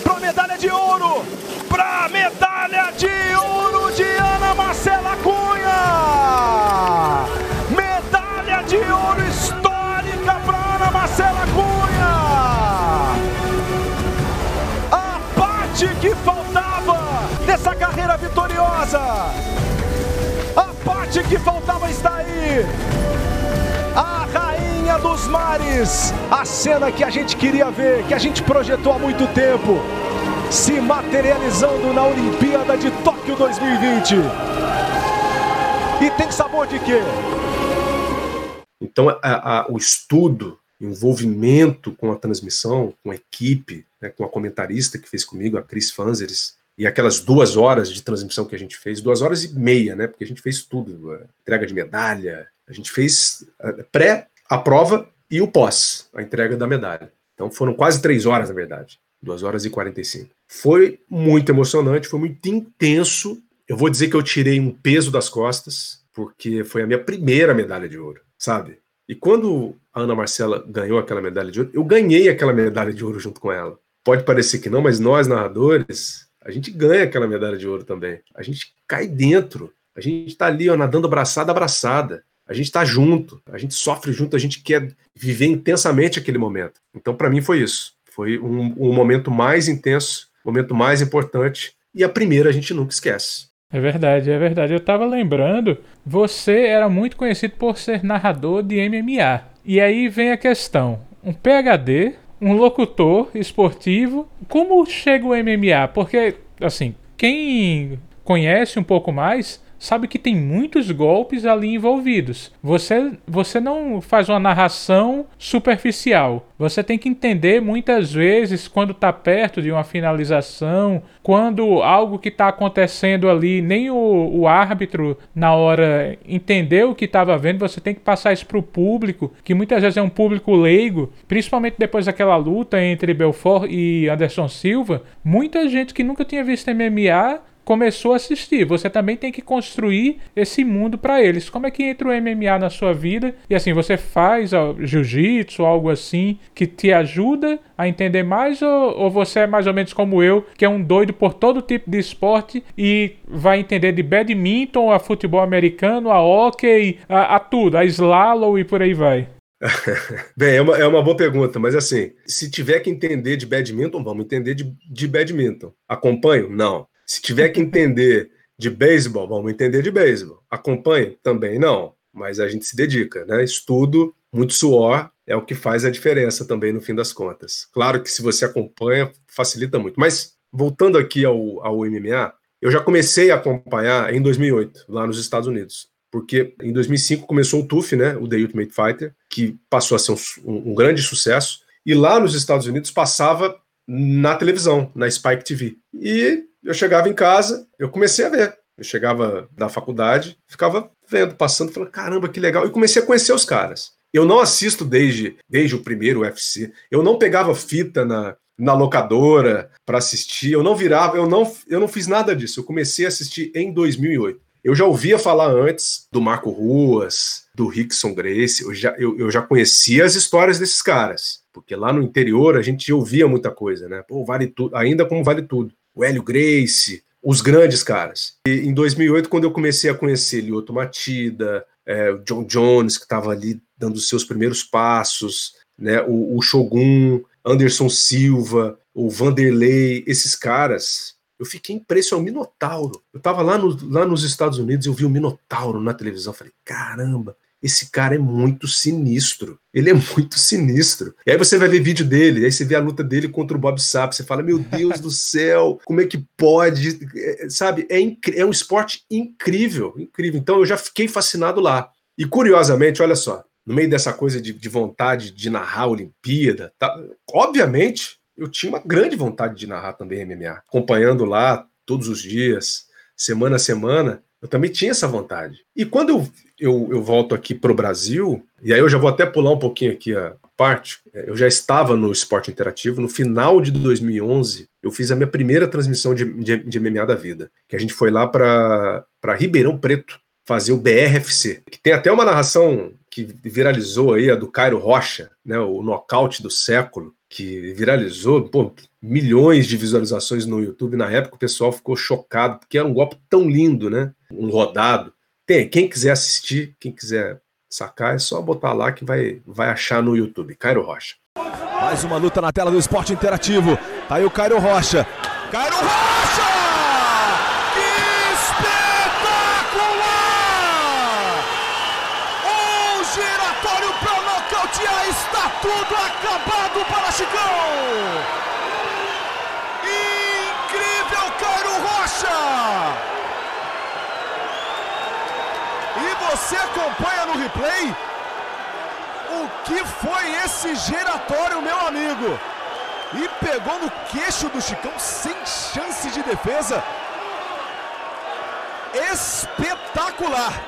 para a medalha de ouro, para a medalha de ouro de Ana Marcela Cunha. Medalha de ouro histórica para Ana Marcela Cunha. Parte que faltava dessa carreira vitoriosa. A parte que faltava está aí. A rainha dos mares. A cena que a gente queria ver, que a gente projetou há muito tempo, se materializando na Olimpíada de Tóquio 2020. E tem sabor de quê? Então, a, a, o estudo envolvimento com a transmissão, com a equipe, né, com a comentarista que fez comigo, a Cris Fanzeres, e aquelas duas horas de transmissão que a gente fez, duas horas e meia, né? Porque a gente fez tudo, entrega de medalha, a gente fez pré, a prova e o pós, a entrega da medalha. Então foram quase três horas, na verdade, duas horas e quarenta e cinco. Foi muito emocionante, foi muito intenso. Eu vou dizer que eu tirei um peso das costas, porque foi a minha primeira medalha de ouro, sabe? E quando a Ana Marcela ganhou aquela medalha de ouro, eu ganhei aquela medalha de ouro junto com ela. Pode parecer que não, mas nós, narradores, a gente ganha aquela medalha de ouro também. A gente cai dentro. A gente tá ali, ó, nadando abraçada, abraçada. A gente tá junto, a gente sofre junto, a gente quer viver intensamente aquele momento. Então, para mim, foi isso. Foi um, um momento mais intenso, momento mais importante. E a primeira a gente nunca esquece. É verdade, é verdade. Eu tava lembrando, você era muito conhecido por ser narrador de MMA. E aí vem a questão: um PhD, um locutor esportivo, como chega o MMA? Porque, assim, quem conhece um pouco mais sabe que tem muitos golpes ali envolvidos. Você, você não faz uma narração superficial. Você tem que entender muitas vezes quando está perto de uma finalização, quando algo que está acontecendo ali, nem o, o árbitro na hora entendeu o que estava vendo, você tem que passar isso para o público, que muitas vezes é um público leigo, principalmente depois daquela luta entre Belfort e Anderson Silva. Muita gente que nunca tinha visto MMA começou a assistir. Você também tem que construir esse mundo para eles. Como é que entra o MMA na sua vida? E assim, você faz jiu-jitsu, algo assim, que te ajuda a entender mais? Ou, ou, você é mais ou menos como eu, que é um doido por todo tipo de esporte e vai entender de badminton a futebol americano, a hockey, a, a tudo, a slalom e por aí vai? Bem, é uma, é uma boa pergunta, mas assim, se tiver que entender de badminton, vamos entender de, de badminton. Acompanho? Não. Se tiver que entender de beisebol, vamos entender de beisebol. Acompanhe? Também não, mas a gente se dedica, né? Estudo, muito suor é o que faz a diferença também no fim das contas. Claro que se você acompanha, facilita muito. Mas voltando aqui ao, ao MMA, eu já comecei a acompanhar em 2008, lá nos Estados Unidos. Porque em 2005 começou o TUF, né, o The Ultimate Fighter, que passou a ser um, um grande sucesso. E lá nos Estados Unidos passava na televisão, na Spike TV. E eu chegava em casa, eu comecei a ver. Eu chegava da faculdade, ficava vendo, passando, falando, caramba, que legal. E comecei a conhecer os caras. Eu não assisto desde, desde o primeiro UFC. Eu não pegava fita na, na locadora para assistir. Eu não virava, eu não, eu não fiz nada disso. Eu comecei a assistir em 2008. Eu já ouvia falar antes do Marco Ruas, do Rickson Grace, eu já, eu, eu já conhecia as histórias desses caras, porque lá no interior a gente ouvia muita coisa, né? Pô, vale tudo, ainda como vale tudo o Hélio Grace, os grandes caras. E em 2008, quando eu comecei a conhecer Lyoto Matida, é, o John Jones, que estava ali dando os seus primeiros passos, né, o, o Shogun, Anderson Silva, o Vanderlei, esses caras, eu fiquei impressionado. O Minotauro. Eu estava lá, no, lá nos Estados Unidos, eu vi o Minotauro na televisão. Falei, caramba, esse cara é muito sinistro. Ele é muito sinistro. E aí você vai ver vídeo dele, aí você vê a luta dele contra o Bob Sapp, você fala, meu Deus do céu, como é que pode? É, sabe, é, é um esporte incrível, incrível. Então eu já fiquei fascinado lá. E curiosamente, olha só, no meio dessa coisa de, de vontade de narrar a Olimpíada, tá, obviamente eu tinha uma grande vontade de narrar também MMA, acompanhando lá todos os dias, semana a semana, eu também tinha essa vontade. E quando eu, eu, eu volto aqui para o Brasil, e aí eu já vou até pular um pouquinho aqui a parte, é, eu já estava no esporte interativo, no final de 2011, eu fiz a minha primeira transmissão de, de, de MMA da vida, que a gente foi lá para Ribeirão Preto, fazer o BRFC, que tem até uma narração que viralizou aí, a do Cairo Rocha, né, o nocaute do século, que viralizou, pô, milhões de visualizações no YouTube. Na época o pessoal ficou chocado, porque era um golpe tão lindo, né? Um rodado. Tem, quem quiser assistir, quem quiser sacar, é só botar lá que vai, vai achar no YouTube. Cairo Rocha. Mais uma luta na tela do esporte interativo. Tá aí o Cairo Rocha. Cairo Rocha! Espetacular! Um giratório para nocautear. Está tudo acabado Chicão! E você acompanha no replay o que foi esse giratório, meu amigo. E pegou no queixo do Chicão sem chance de defesa. Espetacular.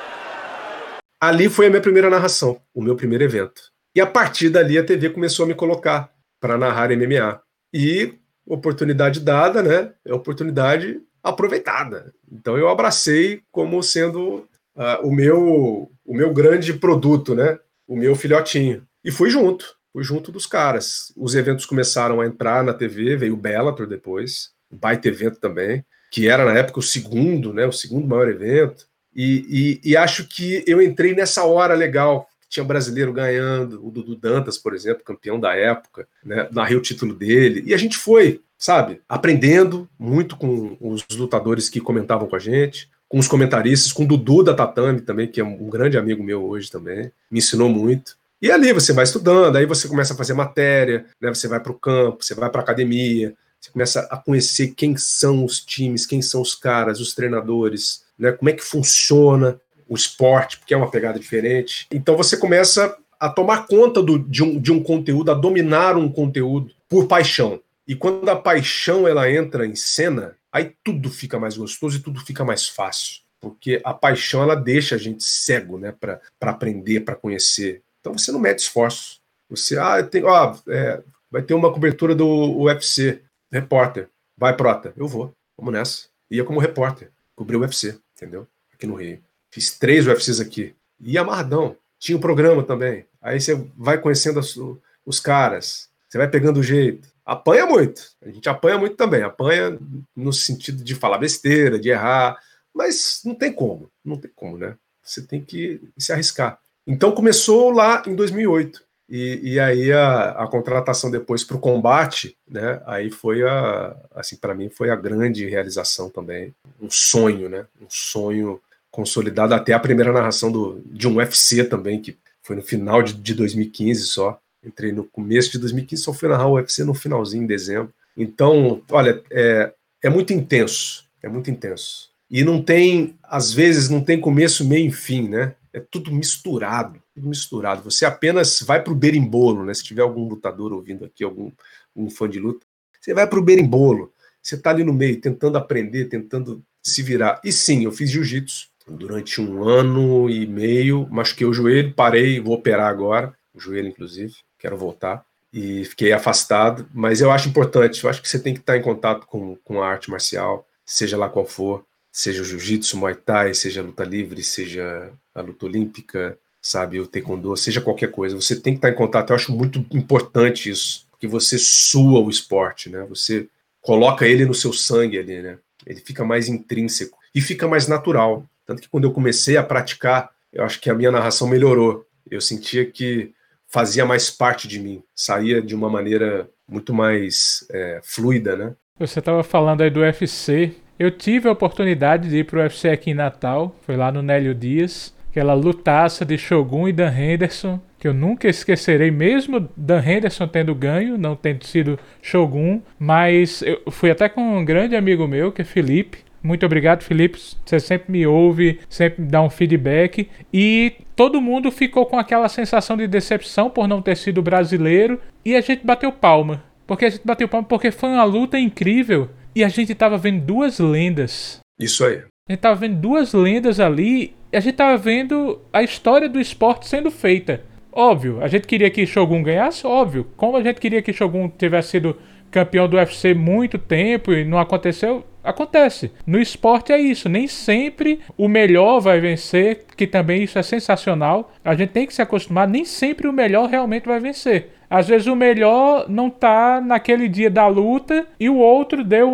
Ali foi a minha primeira narração, o meu primeiro evento. E a partir dali a TV começou a me colocar para narrar MMA. E oportunidade dada, né? É oportunidade aproveitada. Então eu abracei como sendo uh, o meu o meu grande produto, né? O meu filhotinho. E fui junto, fui junto dos caras. Os eventos começaram a entrar na TV, veio o Bellator depois, um baita evento também, que era na época o segundo, né? O segundo maior evento. E, e, e acho que eu entrei nessa hora legal, tinha brasileiro ganhando, o Dudu Dantas, por exemplo, campeão da época, né? Narrei o título dele. E a gente foi sabe, aprendendo muito com os lutadores que comentavam com a gente, com os comentaristas, com o Dudu da Tatame também, que é um grande amigo meu hoje também, me ensinou muito. E ali você vai estudando, aí você começa a fazer matéria, né? Você vai para o campo, você vai para a academia, você começa a conhecer quem são os times, quem são os caras, os treinadores, né? Como é que funciona o esporte, porque é uma pegada diferente. Então você começa a tomar conta do, de, um, de um conteúdo, a dominar um conteúdo por paixão. E quando a paixão ela entra em cena, aí tudo fica mais gostoso e tudo fica mais fácil. Porque a paixão ela deixa a gente cego, né, para aprender, para conhecer. Então você não mete esforço. Você, ah, tem, ó, é, vai ter uma cobertura do UFC, repórter, vai prota, eu vou, vamos nessa. Ia como repórter, cobri o UFC, entendeu? Aqui no Rio. Fiz três UFCs aqui. E amarradão. Tinha um programa também. Aí você vai conhecendo os caras, você vai pegando o jeito. Apanha muito. A gente apanha muito também. Apanha no sentido de falar besteira, de errar. Mas não tem como. Não tem como, né? Você tem que se arriscar. Então começou lá em 2008. E, e aí a, a contratação depois para o combate, né? Aí foi a, assim, para mim foi a grande realização também, um sonho, né? Um sonho consolidado até a primeira narração do, de um UFC também, que foi no final de, de 2015 só. Entrei no começo de 2015, só fui narrar o UFC no finalzinho, em dezembro. Então, olha, é, é muito intenso, é muito intenso. E não tem, às vezes, não tem começo, meio e fim, né? É tudo misturado, tudo misturado. Você apenas vai para o berimbolo, né? Se tiver algum lutador ouvindo aqui, algum um fã de luta, você vai para o berimbolo. Você está ali no meio, tentando aprender, tentando se virar. E sim, eu fiz jiu-jitsu durante um ano e meio, machuquei o joelho, parei, vou operar agora, o joelho inclusive, quero voltar, e fiquei afastado, mas eu acho importante, eu acho que você tem que estar em contato com, com a arte marcial, seja lá qual for, seja o jiu-jitsu, muay thai, seja a luta livre, seja a luta olímpica, sabe, o taekwondo, seja qualquer coisa, você tem que estar em contato, eu acho muito importante isso, porque você sua o esporte, né, você coloca ele no seu sangue ali, né, ele fica mais intrínseco e fica mais natural. Tanto que quando eu comecei a praticar, eu acho que a minha narração melhorou. Eu sentia que fazia mais parte de mim, saía de uma maneira muito mais é, fluida, né? Você estava falando aí do UFC. Eu tive a oportunidade de ir para o UFC aqui em Natal, foi lá no Nélio Dias, aquela lutaça de Shogun e Dan Henderson, que eu nunca esquecerei, mesmo Dan Henderson tendo ganho, não tendo sido Shogun, mas eu fui até com um grande amigo meu, que é Felipe, muito obrigado, Felipe. Você sempre me ouve, sempre me dá um feedback. E todo mundo ficou com aquela sensação de decepção por não ter sido brasileiro. E a gente bateu palma. Porque a gente bateu palma porque foi uma luta incrível. E a gente tava vendo duas lendas. Isso aí. A gente tava vendo duas lendas ali. E a gente tava vendo a história do esporte sendo feita. Óbvio, a gente queria que Shogun ganhasse, óbvio. Como a gente queria que Shogun tivesse sido campeão do UFC muito tempo e não aconteceu, acontece. No esporte é isso, nem sempre o melhor vai vencer, que também isso é sensacional. A gente tem que se acostumar, nem sempre o melhor realmente vai vencer. Às vezes o melhor não tá naquele dia da luta e o outro deu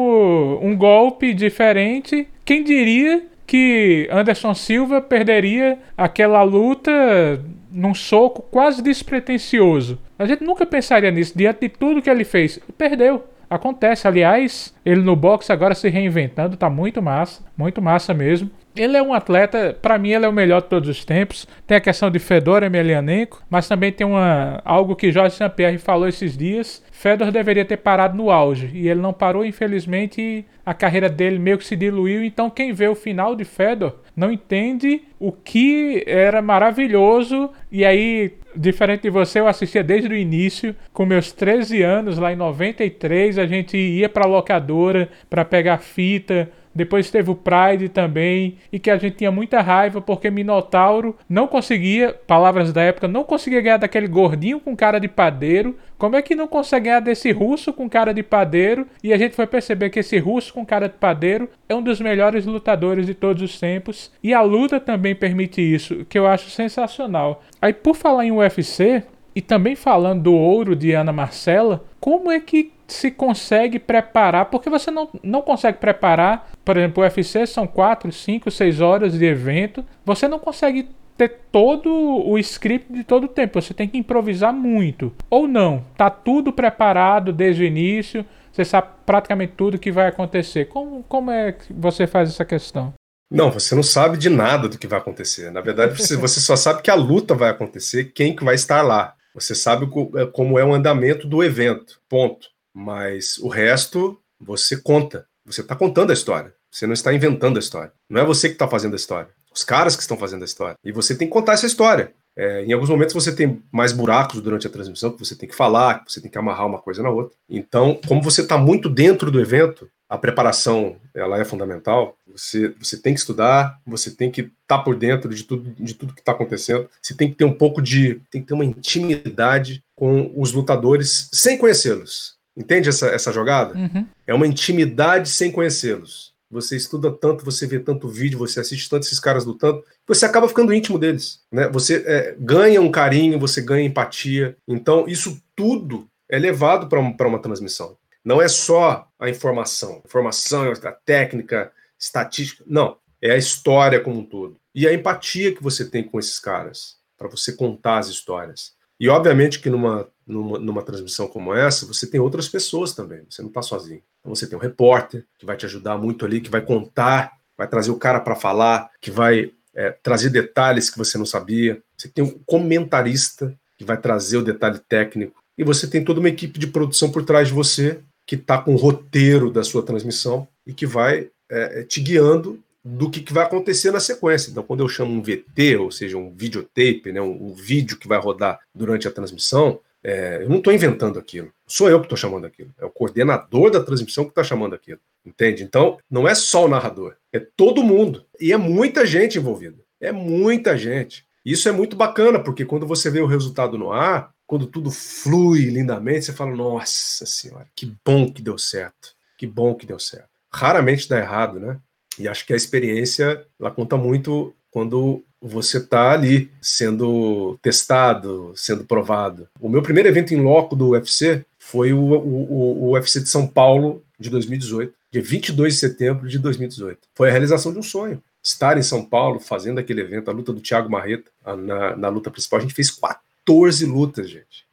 um golpe diferente. Quem diria que Anderson Silva perderia aquela luta num soco quase despretensioso? A gente nunca pensaria nisso diante de tudo que ele fez. Perdeu. Acontece, aliás, ele no boxe agora se reinventando, tá muito massa, muito massa mesmo. Ele é um atleta, para mim ele é o melhor de todos os tempos. Tem a questão de Fedor Emelianenko, mas também tem uma algo que Jorge Saint-Pierre falou esses dias. Fedor deveria ter parado no auge e ele não parou, infelizmente, a carreira dele meio que se diluiu. Então quem vê o final de Fedor não entende o que era maravilhoso e aí diferente de você, eu assistia desde o início, com meus 13 anos, lá em 93, a gente ia para locadora para pegar fita. Depois teve o Pride também, e que a gente tinha muita raiva porque Minotauro não conseguia, palavras da época, não conseguia ganhar daquele gordinho com cara de padeiro. Como é que não consegue ganhar desse russo com cara de padeiro? E a gente foi perceber que esse russo com cara de padeiro é um dos melhores lutadores de todos os tempos. E a luta também permite isso, que eu acho sensacional. Aí, por falar em UFC, e também falando do ouro de Ana Marcela, como é que se consegue preparar? Porque você não, não consegue preparar, por exemplo, o UFC são 4, 5, 6 horas de evento, você não consegue ter todo o script de todo o tempo, você tem que improvisar muito. Ou não, tá tudo preparado desde o início, você sabe praticamente tudo que vai acontecer. Como, como é que você faz essa questão? Não, você não sabe de nada do que vai acontecer. Na verdade, você só sabe que a luta vai acontecer, quem que vai estar lá. Você sabe é, como é o andamento do evento, ponto. Mas o resto você conta. Você está contando a história. Você não está inventando a história. Não é você que está fazendo a história. Os caras que estão fazendo a história. E você tem que contar essa história. É, em alguns momentos você tem mais buracos durante a transmissão, que você tem que falar, que você tem que amarrar uma coisa na outra. Então, como você está muito dentro do evento, a preparação ela é fundamental. Você, você tem que estudar, você tem que estar tá por dentro de tudo, de tudo que está acontecendo. Você tem que ter um pouco de. tem que ter uma intimidade com os lutadores sem conhecê-los. Entende essa, essa jogada? Uhum. É uma intimidade sem conhecê-los. Você estuda tanto, você vê tanto vídeo, você assiste tanto esses caras lutando, você acaba ficando íntimo deles. Né? Você é, ganha um carinho, você ganha empatia. Então, isso tudo é levado para uma, uma transmissão. Não é só a informação. Informação, a técnica, estatística. Não. É a história como um todo. E a empatia que você tem com esses caras, para você contar as histórias. E obviamente que numa, numa, numa, transmissão como essa, você tem outras pessoas também, você não está sozinho. Então você tem um repórter que vai te ajudar muito ali, que vai contar, vai trazer o cara para falar, que vai é, trazer detalhes que você não sabia. Você tem um comentarista que vai trazer o detalhe técnico. E você tem toda uma equipe de produção por trás de você que está com o roteiro da sua transmissão e que vai é, te guiando do que, que, vai acontecer na sequência. Então, quando eu chamo um VT, ou seja, um videotape, né, um, um vídeo que vai rodar durante a transmissão, é, eu não estou inventando aquilo. Sou eu que estou chamando aquilo. É o coordenador da transmissão que está chamando aquilo. Entende? Então, não é só o narrador, é todo mundo. E é muita gente envolvida. É muita gente. Isso é muito bacana, porque quando você vê o resultado no ar, quando tudo flui lindamente, você fala: Nossa Senhora, que bom que deu certo. Que bom que deu certo. Raramente dá errado, né? E acho que a experiência ela conta muito quando você está ali sendo testado, sendo provado. O meu primeiro evento em loco do UFC foi o, o, o UFC de São Paulo de 2018, dia 22 de setembro de 2018. Foi a realização de um sonho. Estar em São Paulo fazendo aquele evento, a luta do Thiago Marreta, na, na luta principal, a gente fez 14 lutas, gente.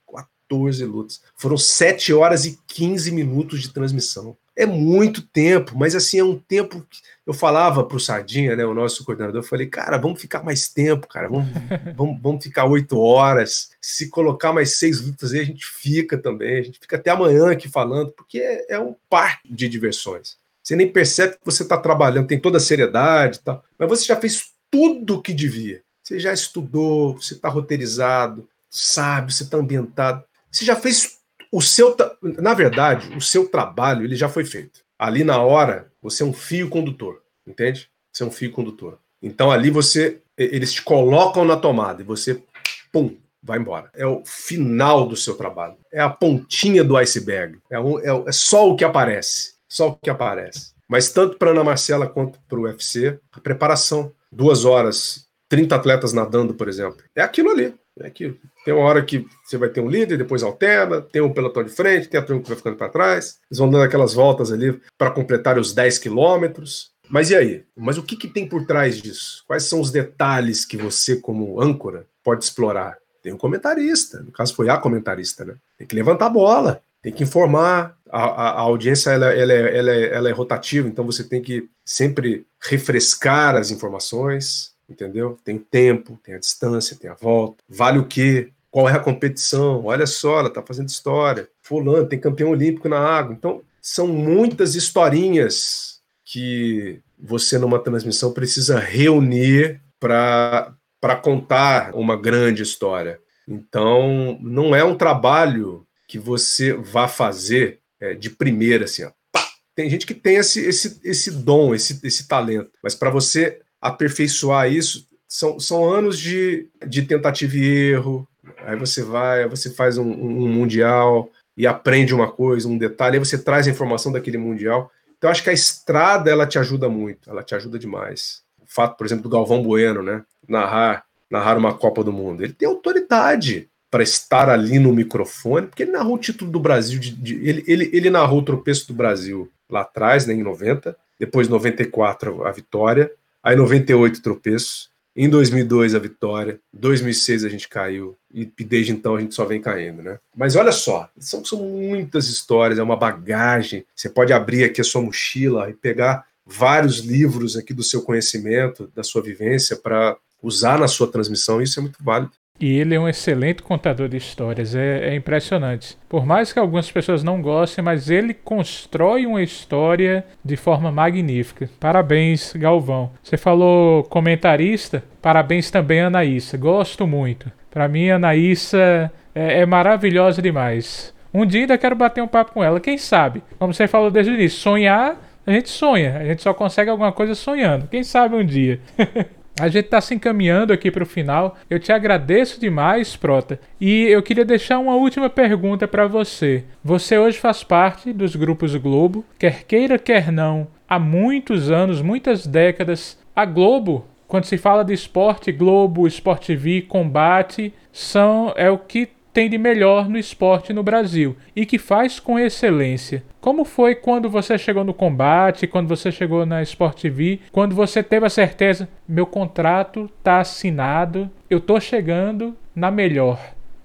14 lutas. Foram 7 horas e 15 minutos de transmissão. É muito tempo, mas assim, é um tempo que eu falava para o Sardinha, né, o nosso coordenador, eu falei, cara, vamos ficar mais tempo, cara, vamos, vamos, vamos ficar oito horas. Se colocar mais seis lutas aí, a gente fica também, a gente fica até amanhã aqui falando, porque é, é um parque de diversões. Você nem percebe que você está trabalhando, tem toda a seriedade e tal, mas você já fez tudo o que devia. Você já estudou, você está roteirizado, sabe, você está ambientado. Você já fez o seu, na verdade, o seu trabalho ele já foi feito. Ali na hora, você é um fio condutor, entende? Você é um fio condutor. Então ali você, eles te colocam na tomada e você, pum, vai embora. É o final do seu trabalho. É a pontinha do iceberg. É, um, é, é só o que aparece. Só o que aparece. Mas tanto para Ana Marcela quanto para o UFC, a preparação, duas horas, 30 atletas nadando, por exemplo, é aquilo ali. É aquilo. Tem uma hora que você vai ter um líder, depois alterna, tem um pelotão de frente, tem a turma que vai ficando para trás. Eles vão dando aquelas voltas ali para completar os 10 quilômetros. Mas e aí? Mas o que, que tem por trás disso? Quais são os detalhes que você, como âncora, pode explorar? Tem um comentarista, no caso foi a comentarista, né? Tem que levantar a bola, tem que informar. A, a, a audiência ela, ela, é, ela, é, ela é rotativa, então você tem que sempre refrescar as informações, entendeu? Tem tempo, tem a distância, tem a volta. Vale o quê? Qual é a competição? Olha só, ela está fazendo história. Fulano tem campeão olímpico na água. Então, são muitas historinhas que você, numa transmissão, precisa reunir para contar uma grande história. Então, não é um trabalho que você vá fazer é, de primeira, assim, ó. Tem gente que tem esse, esse, esse dom, esse, esse talento, mas para você aperfeiçoar isso, são, são anos de, de tentativa e erro. Aí você vai, você faz um, um mundial e aprende uma coisa, um detalhe, aí você traz a informação daquele mundial. Então, acho que a estrada ela te ajuda muito, ela te ajuda demais. O fato, por exemplo, do Galvão Bueno, né? Narrar, narrar uma Copa do Mundo. Ele tem autoridade para estar ali no microfone, porque ele narrou o título do Brasil, de, de, ele, ele, ele narrou o tropeço do Brasil lá atrás, né, em 90, depois 94 a vitória, Aí 98 tropeço. Em 2002 a vitória, 2006 a gente caiu e desde então a gente só vem caindo, né? Mas olha só, são, são muitas histórias, é uma bagagem. Você pode abrir aqui a sua mochila e pegar vários livros aqui do seu conhecimento, da sua vivência para usar na sua transmissão. Isso é muito válido. E ele é um excelente contador de histórias, é, é, impressionante. Por mais que algumas pessoas não gostem, mas ele constrói uma história de forma magnífica. Parabéns, Galvão. Você falou comentarista, parabéns também, Anaísa. Gosto muito. Para mim, Anaísa é, é maravilhosa demais. Um dia ainda quero bater um papo com ela, quem sabe? Como você falou desde o início, sonhar, a gente sonha. A gente só consegue alguma coisa sonhando. Quem sabe um dia. A gente está se encaminhando aqui para o final. Eu te agradeço demais, Prota. E eu queria deixar uma última pergunta para você. Você hoje faz parte dos grupos Globo, quer queira, quer não. Há muitos anos, muitas décadas, a Globo, quando se fala de esporte, Globo, Sport TV, combate, são é o que tem de melhor no esporte no Brasil e que faz com excelência. Como foi quando você chegou no combate, quando você chegou na Sport TV, quando você teve a certeza, meu contrato está assinado, eu estou chegando na melhor.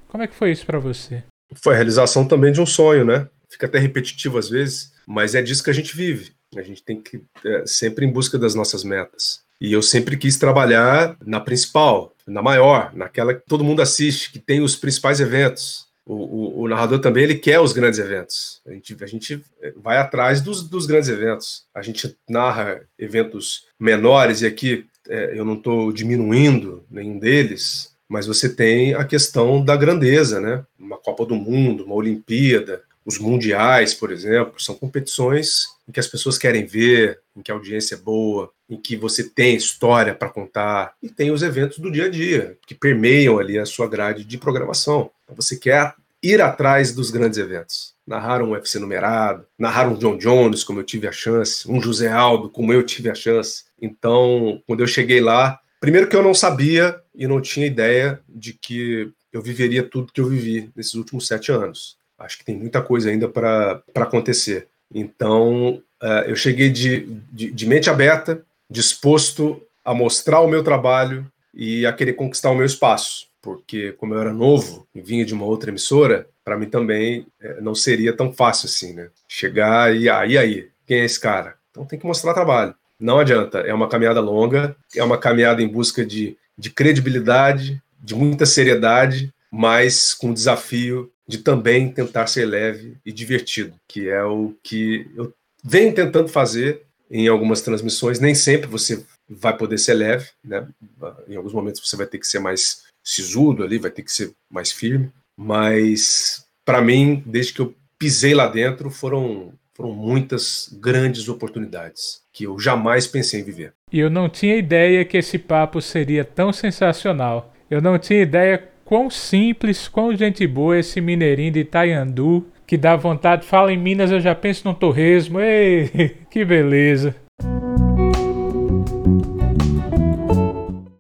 Como é que foi isso para você? Foi a realização também de um sonho, né? Fica até repetitivo às vezes, mas é disso que a gente vive. A gente tem que é, sempre em busca das nossas metas. E eu sempre quis trabalhar na principal, na maior, naquela que todo mundo assiste, que tem os principais eventos. O, o, o, narrador também ele quer os grandes eventos. A gente, a gente vai atrás dos, dos grandes eventos. A gente narra eventos menores, e aqui é, eu não estou diminuindo nenhum deles, mas você tem a questão da grandeza, né? Uma Copa do Mundo, uma Olimpíada, os mundiais, por exemplo, são competições em que as pessoas querem ver, em que a audiência é boa, em que você tem história para contar, e tem os eventos do dia a dia, que permeiam ali a sua grade de programação. Então, você quer ir atrás dos grandes eventos. Narrar um UFC numerado, narrar um John Jones, como eu tive a chance, um José Aldo, como eu tive a chance. Então, quando eu cheguei lá, primeiro que eu não sabia e não tinha ideia de que eu viveria tudo que eu vivi nesses últimos sete anos. Acho que tem muita coisa ainda para acontecer. Então, uh, eu cheguei de, de, de, mente aberta, disposto a mostrar o meu trabalho e a querer conquistar o meu espaço. Porque, como eu era novo e vinha de uma outra emissora, para mim também é, não seria tão fácil assim, né? Chegar e aí, ah, aí, quem é esse cara? Então tem que mostrar trabalho. Não adianta, é uma caminhada longa, é uma caminhada em busca de, de credibilidade, de muita seriedade, mas com o desafio de também tentar ser leve e divertido, que é o que eu venho tentando fazer em algumas transmissões. Nem sempre você vai poder ser leve, né? Em alguns momentos você vai ter que ser mais sisudo ali, vai ter que ser mais firme. Mas para mim, desde que eu pisei lá dentro, foram foram muitas grandes oportunidades que eu jamais pensei em viver. E eu não tinha ideia que esse papo seria tão sensacional. Eu não tinha ideia quão simples, quão gente boa esse mineirinho de Itaiandu, que dá vontade, fala em Minas, eu já penso no torresmo. Ei, que beleza.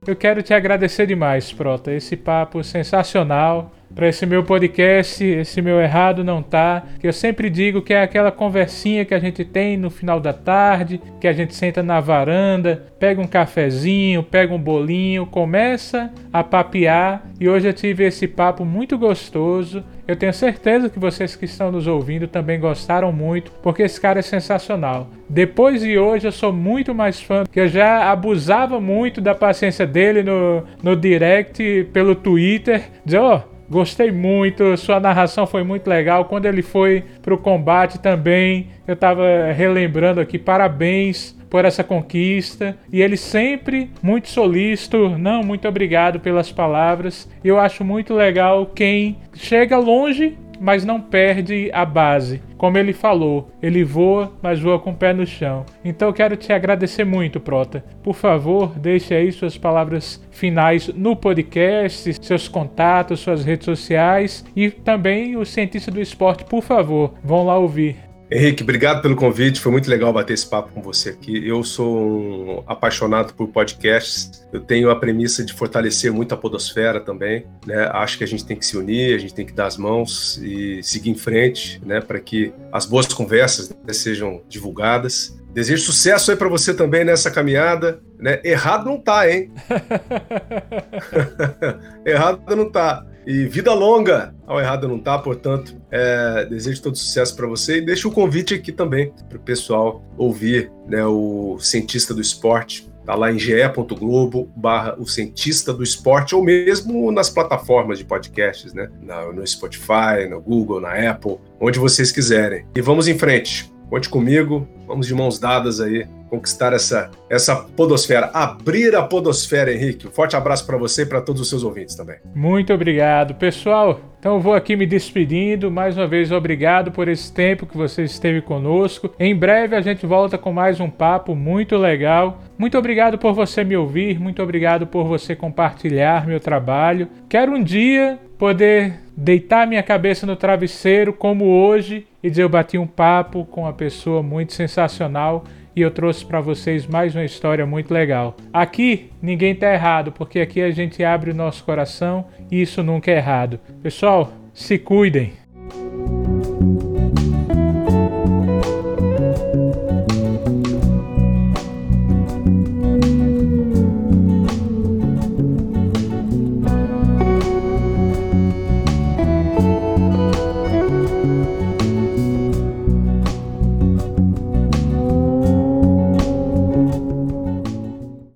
Eu quero te agradecer demais, Prota. Esse papo sensacional para esse meu podcast, esse meu errado não tá, que eu sempre digo que é aquela conversinha que a gente tem no final da tarde, que a gente senta na varanda, pega um cafezinho, pega um bolinho, começa a papear e hoje eu tive esse papo muito gostoso. Eu tenho certeza que vocês que estão nos ouvindo também gostaram muito, porque esse cara é sensacional. Depois de hoje eu sou muito mais fã, porque eu já abusava muito da paciência dele no, no direct pelo Twitter, dizer, ó, oh, Gostei muito, sua narração foi muito legal. Quando ele foi pro combate também, eu tava relembrando aqui, parabéns por essa conquista. E ele sempre muito solícito, não, muito obrigado pelas palavras. Eu acho muito legal quem chega longe mas não perde a base. Como ele falou, ele voa, mas voa com o pé no chão. Então eu quero te agradecer muito, Prota. Por favor, deixe aí suas palavras finais no podcast, seus contatos, suas redes sociais e também o cientista do esporte, por favor, vão lá ouvir. Henrique, obrigado pelo convite. Foi muito legal bater esse papo com você aqui. Eu sou um apaixonado por podcasts. Eu tenho a premissa de fortalecer muito a podosfera também. Né? Acho que a gente tem que se unir, a gente tem que dar as mãos e seguir em frente, né? Para que as boas conversas né, sejam divulgadas. Desejo sucesso aí para você também nessa caminhada. Né? Errado não tá, hein? Errado não tá. E vida longa ao errado não tá, portanto, é, desejo todo sucesso para você e deixo o convite aqui também para o pessoal ouvir né, o cientista do esporte Tá lá em ge.globo barra o cientista do esporte, ou mesmo nas plataformas de podcasts, né? No Spotify, no Google, na Apple, onde vocês quiserem. E vamos em frente. Conte comigo, vamos de mãos dadas aí conquistar essa, essa podosfera, abrir a podosfera, Henrique. Um forte abraço para você e para todos os seus ouvintes também. Muito obrigado, pessoal. Então eu vou aqui me despedindo. Mais uma vez, obrigado por esse tempo que você esteve conosco. Em breve a gente volta com mais um papo muito legal. Muito obrigado por você me ouvir, muito obrigado por você compartilhar meu trabalho. Quero um dia poder deitar minha cabeça no travesseiro como hoje e dizer eu bati um papo com uma pessoa muito sensacional e eu trouxe para vocês mais uma história muito legal. Aqui ninguém tá errado, porque aqui a gente abre o nosso coração e isso nunca é errado. Pessoal, se cuidem.